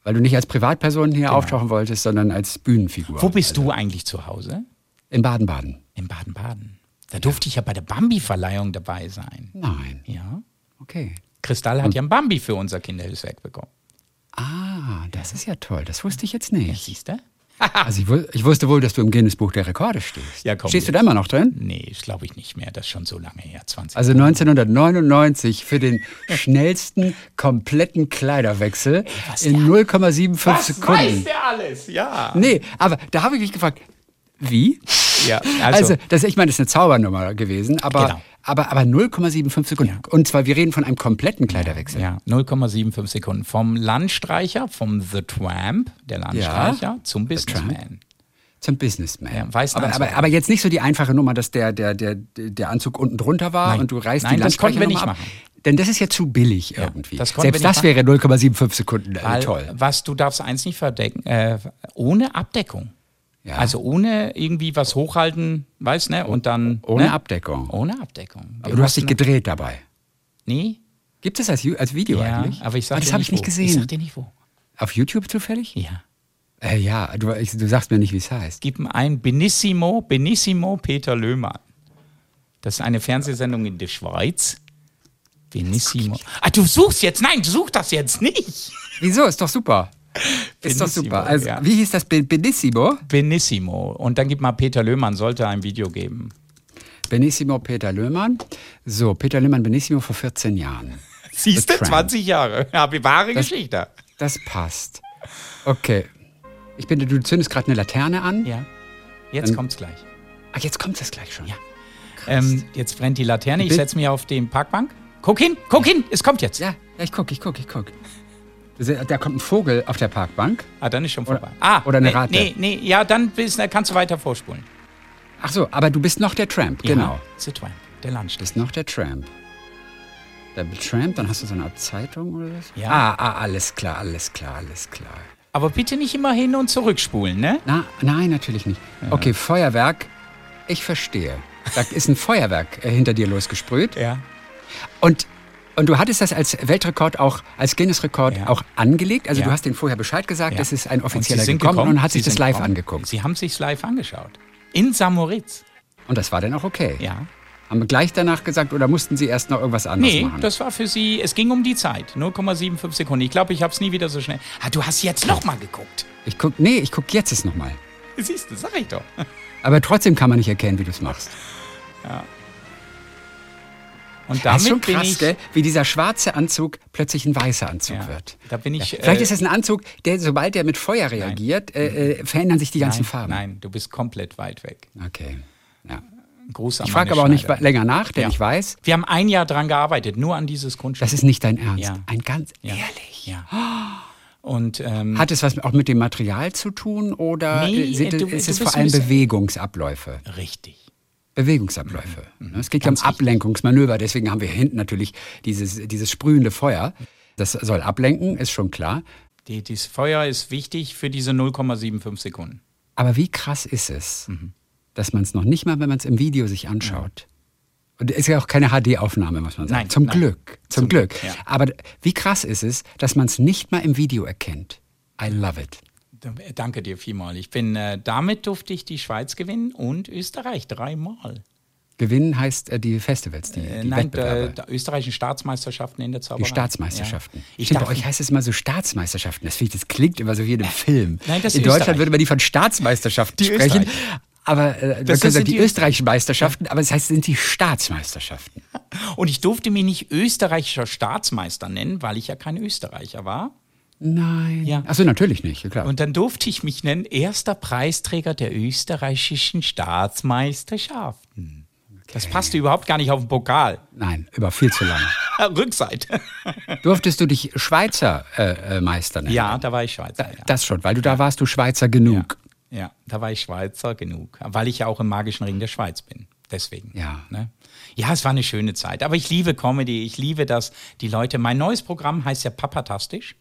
Weil du nicht als Privatperson hier auftauchen wolltest, sondern als Bühnenfigur. Wo bist du eigentlich zu Hause? In Baden-Baden. In Baden-Baden. Da durfte ich ja bei der Bambi-Verleihung dabei sein. Nein. Ja. Okay. Kristall hat ja ein Bambi für unser Kinderhilfswerk bekommen. Ah, das ist ja toll. Das wusste ich jetzt Ja, nicht. siehst du? Also ich, ich wusste wohl, dass du im Guinness-Buch der Rekorde stehst. Ja, komm Stehst du da immer noch drin? Nee, das glaube ich nicht mehr. Das ist schon so lange her. 20 Also 1999 für den schnellsten kompletten Kleiderwechsel was in 0,75 Was Sekunden. weiß der alles? Ja. Nee, aber da habe ich mich gefragt, wie? ja Also, also, das, ich meine, das ist eine Zaubernummer gewesen, aber, Genau. Aber, aber 0,75 Sekunden. Ja. Und zwar, wir reden von einem kompletten Kleiderwechsel. ja, 0,75 Sekunden. Vom Landstreicher, vom The Tramp, der Landstreicher, zum Businessman. Zum Businessman. Ja, aber, aber, aber jetzt nicht so die einfache Nummer, dass der, der, der, der Anzug unten drunter war Nein. und du reißt Nein, die das konnten wir nicht ab. machen. Denn das ist ja zu billig Ja, irgendwie. das Selbst das nicht wäre 0,75 Sekunden äh, toll. was du darfst eins nicht verdecken, äh, ohne Abdeckung. Ja. Also ohne irgendwie was hochhalten, weißt ne? Und dann. Ohne ne? Abdeckung. Ohne Abdeckung. Wir Aber du hast dich gedreht dabei. Nee? Gibt es als, als Video Ja, eigentlich? aber ich sag Ah, dir Das habe ich nicht wo. gesehen. Ich sag dir nicht wo. Auf YouTube zufällig? Ja. Äh, ja, du, ich, du sagst mir nicht, wie es heißt. Gib ihm ein Benissimo, Benissimo Peter Löhmann. Das ist eine Fernsehsendung in der Schweiz. Benissimo. Ah, du suchst jetzt? Nein, du suchst das jetzt nicht. Wieso? Ist doch super. Ist doch super. Also, ja. Wie hieß das? Be- Benissimo? Benissimo. Und dann gib mal Peter Löhmann, sollte ein Video geben. Benissimo Peter Löhmann. So, Peter Löhmann Benissimo vor 14 Jahren. [LAUGHS] Siehst du, The Tramp. 20 Jahre. Ja, wahre Das- Geschichte. Das passt. Okay. Ich bin, du zündest gerade eine Laterne an. Ja. Jetzt Dann- kommt's gleich. Ach, jetzt kommt das gleich schon. Ja. Ähm, jetzt brennt die Laterne. Ich setze mich auf den Parkbank. Guck hin, guck hin, es kommt jetzt. Ja, ja ich guck, ich guck, ich guck. Da kommt ein Vogel auf der Parkbank. Ah, dann ist schon Oder- vorbei. ah, oder eine nee, Ratte. Nee, nee, ja, dann bist, kannst du weiter vorspulen. Ach so, aber du bist noch der Tramp, genau. Ja, The Tramp, der Landstich. bist noch der Tramp. Der Tramp, dann hast du so eine Art Zeitung oder was? Ja. Ah, ah, alles klar, alles klar, alles klar. Aber bitte nicht immer hin und zurückspulen, ne? Na, nein, natürlich nicht. Okay, Feuerwerk, ich verstehe. Da ist ein Feuerwerk äh, hinter dir losgesprüht. Ja. Und, und du hattest das als Weltrekord auch, als Guinness-Rekord Ja. auch angelegt. Also Ja. du hast denen vorher Bescheid gesagt, Ja. es ist ein Und offizieller sind gekommen, und hat sich das live gekommen. angeguckt. Sie haben sich live angeschaut. In Samoritz. Und das war dann auch okay. Ja. Haben gleich danach gesagt, oder mussten sie erst noch irgendwas anderes Nee, machen? das war für sie, es ging um die Zeit. 0,75 Sekunden. Ich glaube, ich habe es nie wieder so schnell. Ah, du hast jetzt noch mal geguckt. Ich guck, nee, ich guck jetzt es nochmal. Siehst du, sag ich doch. Aber trotzdem kann man nicht erkennen, wie du es machst. Und Das ist schon damit bin krass, ich. gell? wie dieser schwarze Anzug plötzlich ein weißer Anzug Ja, wird. da bin ich. Vielleicht äh, ist es ein Anzug, der, sobald der mit Feuer reagiert, äh, äh, verändern sich die ganzen nein, Farben. Nein, du bist komplett weit weg. Okay. Ja. Gruß Ich frage aber auch nicht länger nach, denn Ja. ich weiß, Wir haben ein Jahr dran gearbeitet, nur an dieses Kunststück. das ist nicht dein Ernst. Ja. Ein ganz ja. ehrlich. Ja. Und ähm, Hat es was auch mit dem Material zu tun oder Nee, sind, du- ist es vor allem Bewegungsabläufe? richtig. Bewegungsabläufe. Mhm. Es geht ja um. Ablenkungsmanöver, deswegen haben wir hinten natürlich dieses, dieses sprühende Feuer. Das soll ablenken, ist schon klar. Die, dieses Feuer ist wichtig für diese 0,75 Sekunden. Aber wie krass ist es, Mhm. dass man es noch nicht mal, wenn man es im Video sich anschaut, und es ist ja auch keine HD-Aufnahme, muss man sagen. Nein, zum nein. Glück, zum, Zum Glück. Glück, ja. Aber wie krass ist es, dass man es nicht mal im Video erkennt. I love it. Äh, Danke dir vielmal. Ich bin, äh, damit durfte ich die Schweiz gewinnen und Österreich dreimal. Gewinnen heißt äh, die Festivals, die, Äh, die nein, Wettbewerbe. der, der österreichischen Staatsmeisterschaften in der Zauberei. Die Staatsmeisterschaften. Ja. Ich Stimmt, bei euch heißt es immer so Staatsmeisterschaften. Das, ich, das klingt immer so wie in einem Film. Nein, das ist in Deutschland Österreich. würde man die von Staatsmeisterschaften Die sprechen. Österreich. Aber äh, man Das sind sagen, die die- österreichischen Meisterschaften, aber es heißt, es sind die Staatsmeisterschaften. [LAUGHS] Und ich durfte mich nicht österreichischer Staatsmeister nennen, weil ich ja kein Österreicher war. Nein. Ja. Achso, natürlich nicht, ja, klar. Und dann durfte ich mich nennen, erster Preisträger der österreichischen Staatsmeisterschaften. Das passte überhaupt gar nicht auf den Pokal. Nein, über viel zu lange. [LAUGHS] Rückseite. [LAUGHS] Durftest du dich Schweizer äh, äh, Meister nennen? Ja, da war ich Schweizer. Ja. Das schon, weil du da warst, du Schweizer genug. ja, da war ich Schweizer genug, weil ich ja auch im magischen Ring der Schweiz bin. Deswegen. Ja. Ne? Ja, es war eine schöne Zeit. Aber ich liebe Comedy. Ich liebe das, die Leute. Mein neues Programm heißt ja Papatastisch.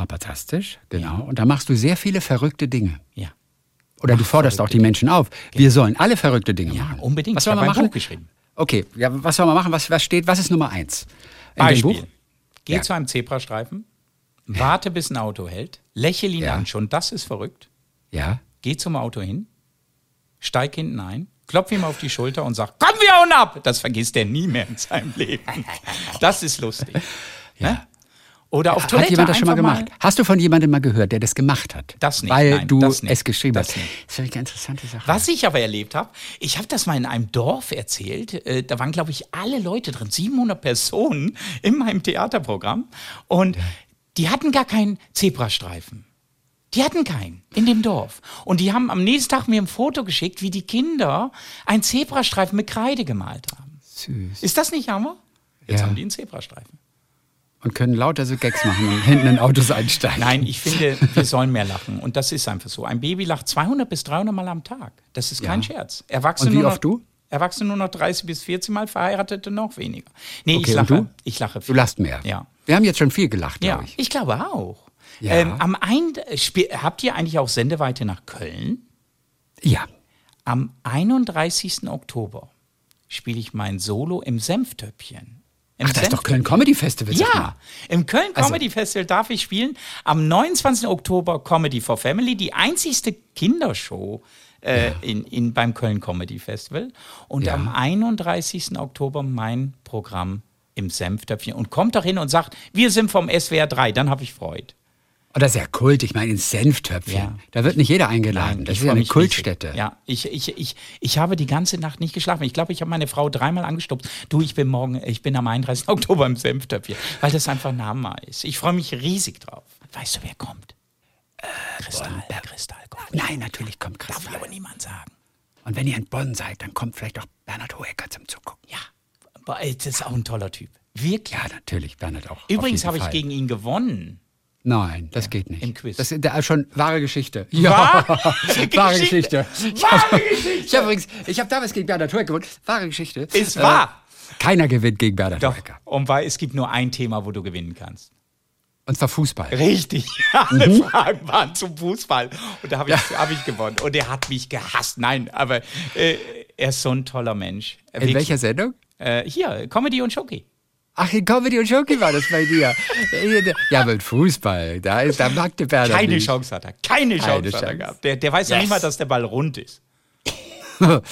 Papatastisch, genau. Und da machst du sehr viele verrückte Dinge. Ja. Oder du forderst auch die Menschen auf. Wir sollen alle verrückte Dinge Ja, machen. unbedingt. Was habe ein machen? Buch geschrieben. Okay, ja, was sollen wir machen? Was, was steht? Was ist Nummer eins? In dem Beispiel. Buch? Geh Ja. zu einem Zebrastreifen, warte, bis ein Auto hält, lächel ihn Ja. an, schon das ist verrückt. Ja. Geh zum Auto hin, steig hinten ein, klopf ihm auf die Schulter und sag, komm, wir hauen ab! Das vergisst er nie mehr in seinem Leben. Das ist lustig. Ne? Oder auf Toilette Hat jemand das schon mal gemacht? Hast du von jemandem mal gehört, der das gemacht hat? Das nicht, Weil nein, du das nicht, es geschrieben das hast. nicht. Das ist eine interessante Sache. Was ich aber erlebt habe, ich habe das mal in einem Dorf erzählt. Äh, da waren, glaube ich, alle Leute drin, 700 Personen [LAUGHS] in meinem Theaterprogramm. Und die hatten gar keinen Zebrastreifen. Die hatten keinen in dem Dorf. Und die haben am nächsten Tag mir ein Foto geschickt, wie die Kinder einen Zebrastreifen mit Kreide gemalt haben. Süß. Ist das nicht Hammer? Jetzt Ja. haben die einen Zebrastreifen. Und können lauter so Gags machen und hinten in Autos einsteigen. Nein, ich finde, wir sollen mehr lachen. Und das ist einfach so. Ein Baby lacht 200 bis 300 Mal am Tag. Das ist kein Ja. Scherz. Erwachsene Und wie nur noch, oft du? Erwachsene nur noch 30 bis 40 Mal, Verheiratete noch weniger. Nee, Okay, ich und lache. du? Ich lache Du viel. lachst mehr. Ja. Wir haben jetzt schon viel gelacht, Ja, glaube ich. ich glaube auch. Ja. Ähm, am ein, habt ihr eigentlich auch Sendeweite nach Köln? Ja. Am 31. Oktober spiele ich mein Solo im Senftöpfchen. Im Ach, das ist doch. Köln Comedy Festival. Ja, im Köln Also- Comedy Festival darf ich spielen. Am 29. Oktober Comedy for Family, die einzigste Kindershow äh, in, in, beim Köln Comedy Festival. Und Ja. am 31. Oktober mein Programm im Senftöpfchen. Und kommt doch hin und sagt, wir sind vom SWR 3, dann habe ich Freude. Das ist ja Kult. Ich meine, ins Senftöpfchen. Ja. Da wird nicht jeder eingeladen. das ich ist ja eine Kultstätte. riesig. Ja, ich, ich, ich, ich habe die ganze Nacht nicht geschlafen. Ich glaube, ich habe meine Frau dreimal angestupst. Du, ich bin morgen, ich bin am 31. [LAUGHS] Oktober im Senftöpfchen, weil das einfach ein Hammer ist. Ich freue mich riesig drauf. Weißt du, wer kommt? Kristall, Kristall kommt. Nein, natürlich kommt Darf Christian. mir aber niemand sagen. Und wenn ihr in Bonn seid, dann kommt vielleicht auch Bernhard Hoeker zum Zugucken. Ja, das ist auch ein toller Typ. Wirklich. Ja, natürlich, Bernhard auch. Übrigens habe ich gegen ihn gewonnen. Nein, das geht nicht. im Quiz. Das ist da schon wahre Geschichte. Wahr? [LAUGHS] wahre Geschichte. [LAUGHS] Ich Wahre habe Geschichte. hab übrigens, ich habe damals gegen Bernhard Hoeker gewonnen. Wahre Geschichte. Ist Äh, wahr. keiner gewinnt gegen Bernhard Doch, Hoeker. und weil es gibt nur ein Thema, wo du gewinnen kannst. Und zwar Fußball. Richtig. [LAUGHS] Alle Fragen waren zum Fußball. Und da habe ich, hab ich gewonnen. Und er hat mich gehasst. Nein, aber äh, er ist so ein toller Mensch. In Wirklich. welcher Sendung? Äh, hier, Comedy und Schoki. Ach, in Comedy und Schoki war das bei dir. Ja, mit Fußball, da ist der Magdeberger. Keine nicht. Chance hat er. Keine Chance Keine hat er Chance. gehabt. Der, der weiß ja Yes. nicht mal, dass der Ball rund ist. [LAUGHS]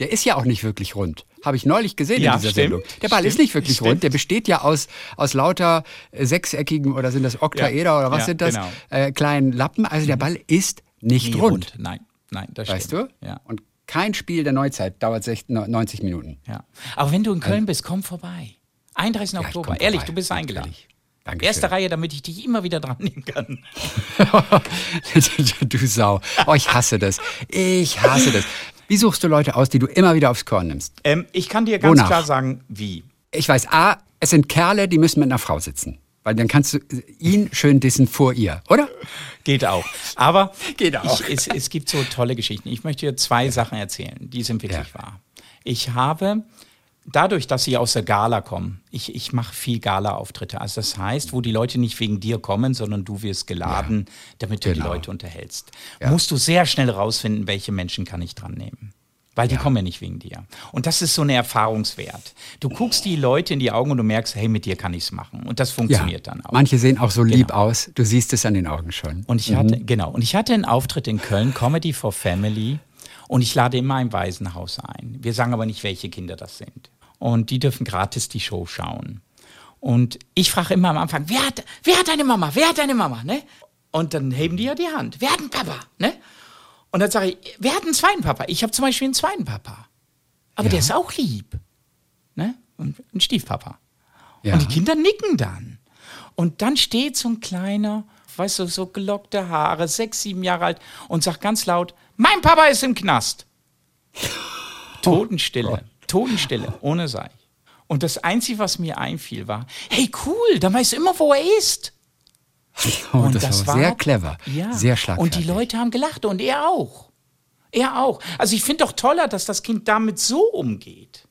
Der ist ja auch nicht wirklich rund. Habe ich neulich gesehen Ja, in dieser stimmt. Sendung. Der Ball ist Stimmt. nicht wirklich Stimmt. rund. Der besteht ja aus, aus lauter sechseckigen oder sind das Oktaeder oder was Ja, sind das? genau. Äh, kleinen Lappen. Also der Ball ist nicht Nie rund. Nein, nein, das Weißt stimmt. du? Ja. Und kein Spiel der Neuzeit dauert 60, 90 Minuten. ja. Aber wenn du in Köln bist, komm vorbei. 31. Ja, Oktober. Ehrlich, vorbei. du bist eingeladen. Natürlich. Dankeschön. Erste Reihe, damit ich dich immer wieder dran nehmen kann. [LAUGHS] du Sau. Oh, ich hasse das. Ich hasse das. Wie suchst du Leute aus, die du immer wieder aufs Korn nimmst? Ähm, ich kann dir ganz Wonach? klar sagen, wie. Ich weiß, A, es sind Kerle, die müssen mit einer Frau sitzen. Weil dann kannst du ihn schön dissen vor ihr, oder? Geht auch. Aber [LAUGHS] Geht auch. Ich, es, es gibt so tolle Geschichten. Ich möchte dir zwei Sachen erzählen, die sind wirklich Ja. wahr. Ich habe, dadurch, dass sie aus der Gala kommen, ich, ich mache viel Gala-Auftritte. Also das heißt, wo die Leute nicht wegen dir kommen, sondern du wirst geladen, damit du die Genau. Leute unterhältst. Ja. Musst du sehr schnell rausfinden, welche Menschen kann ich dran nehmen. Weil die kommen ja nicht wegen dir. Und das ist so ein Erfahrungswert. Du guckst die Leute in die Augen und du merkst, hey, mit dir kann ich es machen. Und das funktioniert dann auch. Manche sehen auch so lieb Genau. aus. Du siehst es an den Augen schon. Und ich hatte, genau, und ich hatte einen Auftritt in Köln, Comedy for Family. Und ich lade immer ein Waisenhaus ein. Wir sagen aber nicht, welche Kinder das sind. Und die dürfen gratis die Show schauen. Und ich frage immer am Anfang, wer hat, wer hat eine Mama? Wer hat eine Mama? Ne? Und dann heben die ja die Hand. Wer hat einen Papa? Ne? Und dann sage ich, wer hat einen zweiten Papa? Ich habe zum Beispiel einen zweiten Papa. Aber der ist auch lieb. Ne? Und ein Stiefpapa. Ja. Und die Kinder nicken dann. Und dann steht so ein kleiner, weißt du, so gelockte Haare, sechs, sieben Jahre alt und sagt ganz laut, mein Papa ist im Knast. [LAUGHS] Totenstille, Totenstille, ohne Seich. Und das Einzige, was mir einfiel, war, hey cool, dann weißt du immer, wo er ist. Oh, Und das, war sehr clever. Ja. Sehr schlagfertig. Und die Leute haben gelacht und er auch. Er auch. Also ich finde doch toller, dass das Kind damit so umgeht.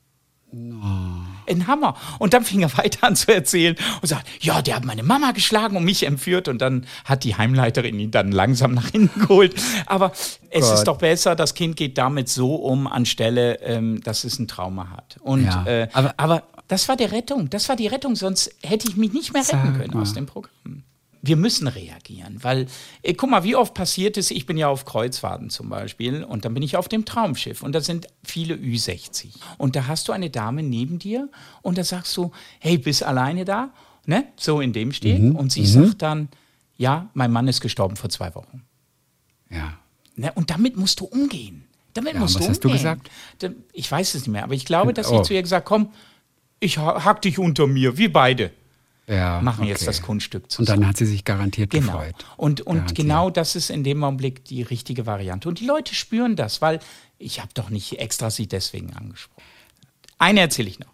Ein Hammer. Und dann fing er weiter an zu erzählen und sagt, ja, der hat meine Mama geschlagen und mich entführt. Und dann hat die Heimleiterin ihn dann langsam nach hinten geholt. Aber es Gott. ist doch besser, das Kind geht damit so um, anstelle, ähm, dass es ein Trauma hat. Und, Ja, äh, aber- aber, das war die Rettung. Das war die Rettung, sonst hätte ich mich nicht mehr retten können aus dem Programm wir müssen reagieren, weil, äh, guck mal, wie oft passiert es, ich bin ja auf Kreuzfahrten zum Beispiel und dann bin ich auf dem Traumschiff und da sind viele Ü60 und da hast du eine Dame neben dir und da sagst du, hey, bist alleine da? Ne? So in dem steht Mhm, und sie sagt dann, ja, mein Mann ist gestorben vor zwei Wochen. Ja. Ne? Und damit musst du umgehen. Damit Ja, musst was du hast du gesagt? Ich weiß es nicht mehr, aber ich glaube, dass Oh. ich zu ihr gesagt komm, ich ha- hack dich unter mir, wir beide ja machen jetzt okay. das Kunststück Und zusammen. dann hat sie sich garantiert Genau. gefreut. Und, und genau das ist in dem Augenblick die richtige Variante. Und die Leute spüren das, weil ich habe doch nicht extra sie deswegen angesprochen. Eine erzähle ich noch.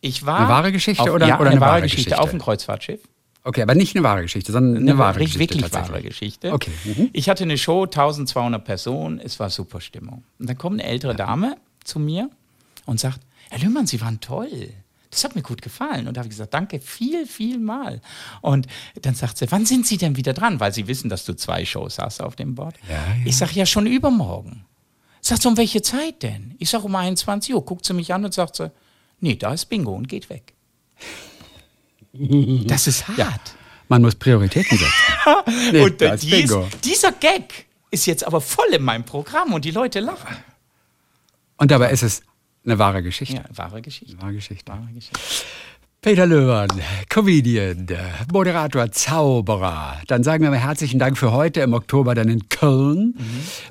Ich war Eine wahre Geschichte auf, oder- ja, oder eine, eine wahre wahre Geschichte, Geschichte? auf dem Kreuzfahrtschiff. Okay, aber nicht eine wahre Geschichte, sondern eine, wahre richtig- Geschichte. wirklich wahre Geschichte. Okay. Mhm. Ich hatte eine Show, 1200 Personen, es war super Stimmung. Und dann kommt eine ältere Dame zu mir und sagt, Herr Lühmann, Sie waren toll. Das hat mir gut gefallen. Und da habe ich gesagt, danke, viel, viel mal. Und dann sagt sie, wann sind Sie denn wieder dran? Weil Sie wissen, dass du zwei Shows hast auf dem Board. Ja, ja. Ich sage, ja, schon übermorgen. Sagt sie, um welche Zeit denn? Ich sage, um 21 Uhr. Guckt sie mich an und sagt sie, nee, da ist Bingo und geht weg. [LAUGHS] Das ist hart. Man muss Prioritäten setzen. [LAUGHS] Nee, und dies, Bingo. dieser Gag ist jetzt aber voll in meinem Programm und die Leute lachen. Und dabei ist es eine wahre Geschichte. Ja, wahre Geschichte. Wahre Geschichte. Wahre Geschichte. Peter Löwen, Comedian, Moderator, Zauberer. Dann sagen wir mal herzlichen Dank für heute im Oktober dann in Köln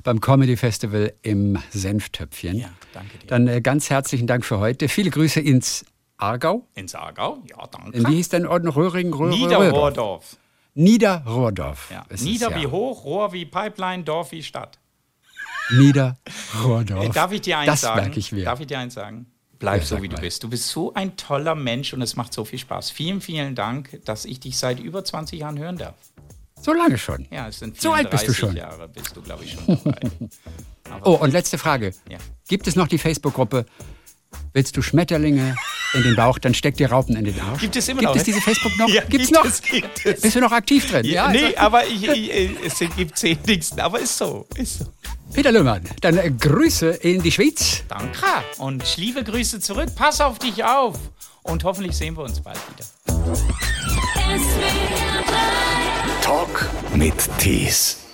beim Comedy Festival im Senftöpfchen. Mhm. Ja, danke dir. Dann äh, ganz herzlichen Dank für heute. Viele Grüße ins Aargau. In Saargau? Ja, danke. Wie hieß denn Ort noch? Röhringen? Röhr, Niederrohrdorf. Niederrohrdorf. Ja. Nieder ja. wie hoch, Rohr wie Pipeline, Dorf wie Stadt. Niederrohrdorf. Darf ich dir eins das sagen? merke ich mir. Darf ich dir eins sagen? Bleib Ja, so, wie du mal. bist. Du bist so ein toller Mensch und es macht so viel Spaß. Vielen, vielen Dank, dass ich dich seit über 20 Jahren hören darf. So lange schon. Ja, es sind So alt bist du 34 schon. Jahre, bist du, glaube ich, schon [LAUGHS] dabei. Oh, und letzte Frage. Ja. Gibt es noch die Facebook-Gruppe willst du Schmetterlinge in den Bauch, dann steck dir Raupen in den Arsch. Gibt es immer gibt noch? es diese Facebook noch? [LAUGHS] Ja, Gibt's gibt noch? es, gibt es. Bist du noch aktiv drin? Ja, also- nee, aber ich, ich, es gibt zehn Dingsten, aber ist so, ist so. Peter Löhmann, dann Grüße in die Schweiz. Danke. Und liebe Grüße zurück. Pass auf dich auf. Und hoffentlich sehen wir uns bald wieder. Talk mit Tees.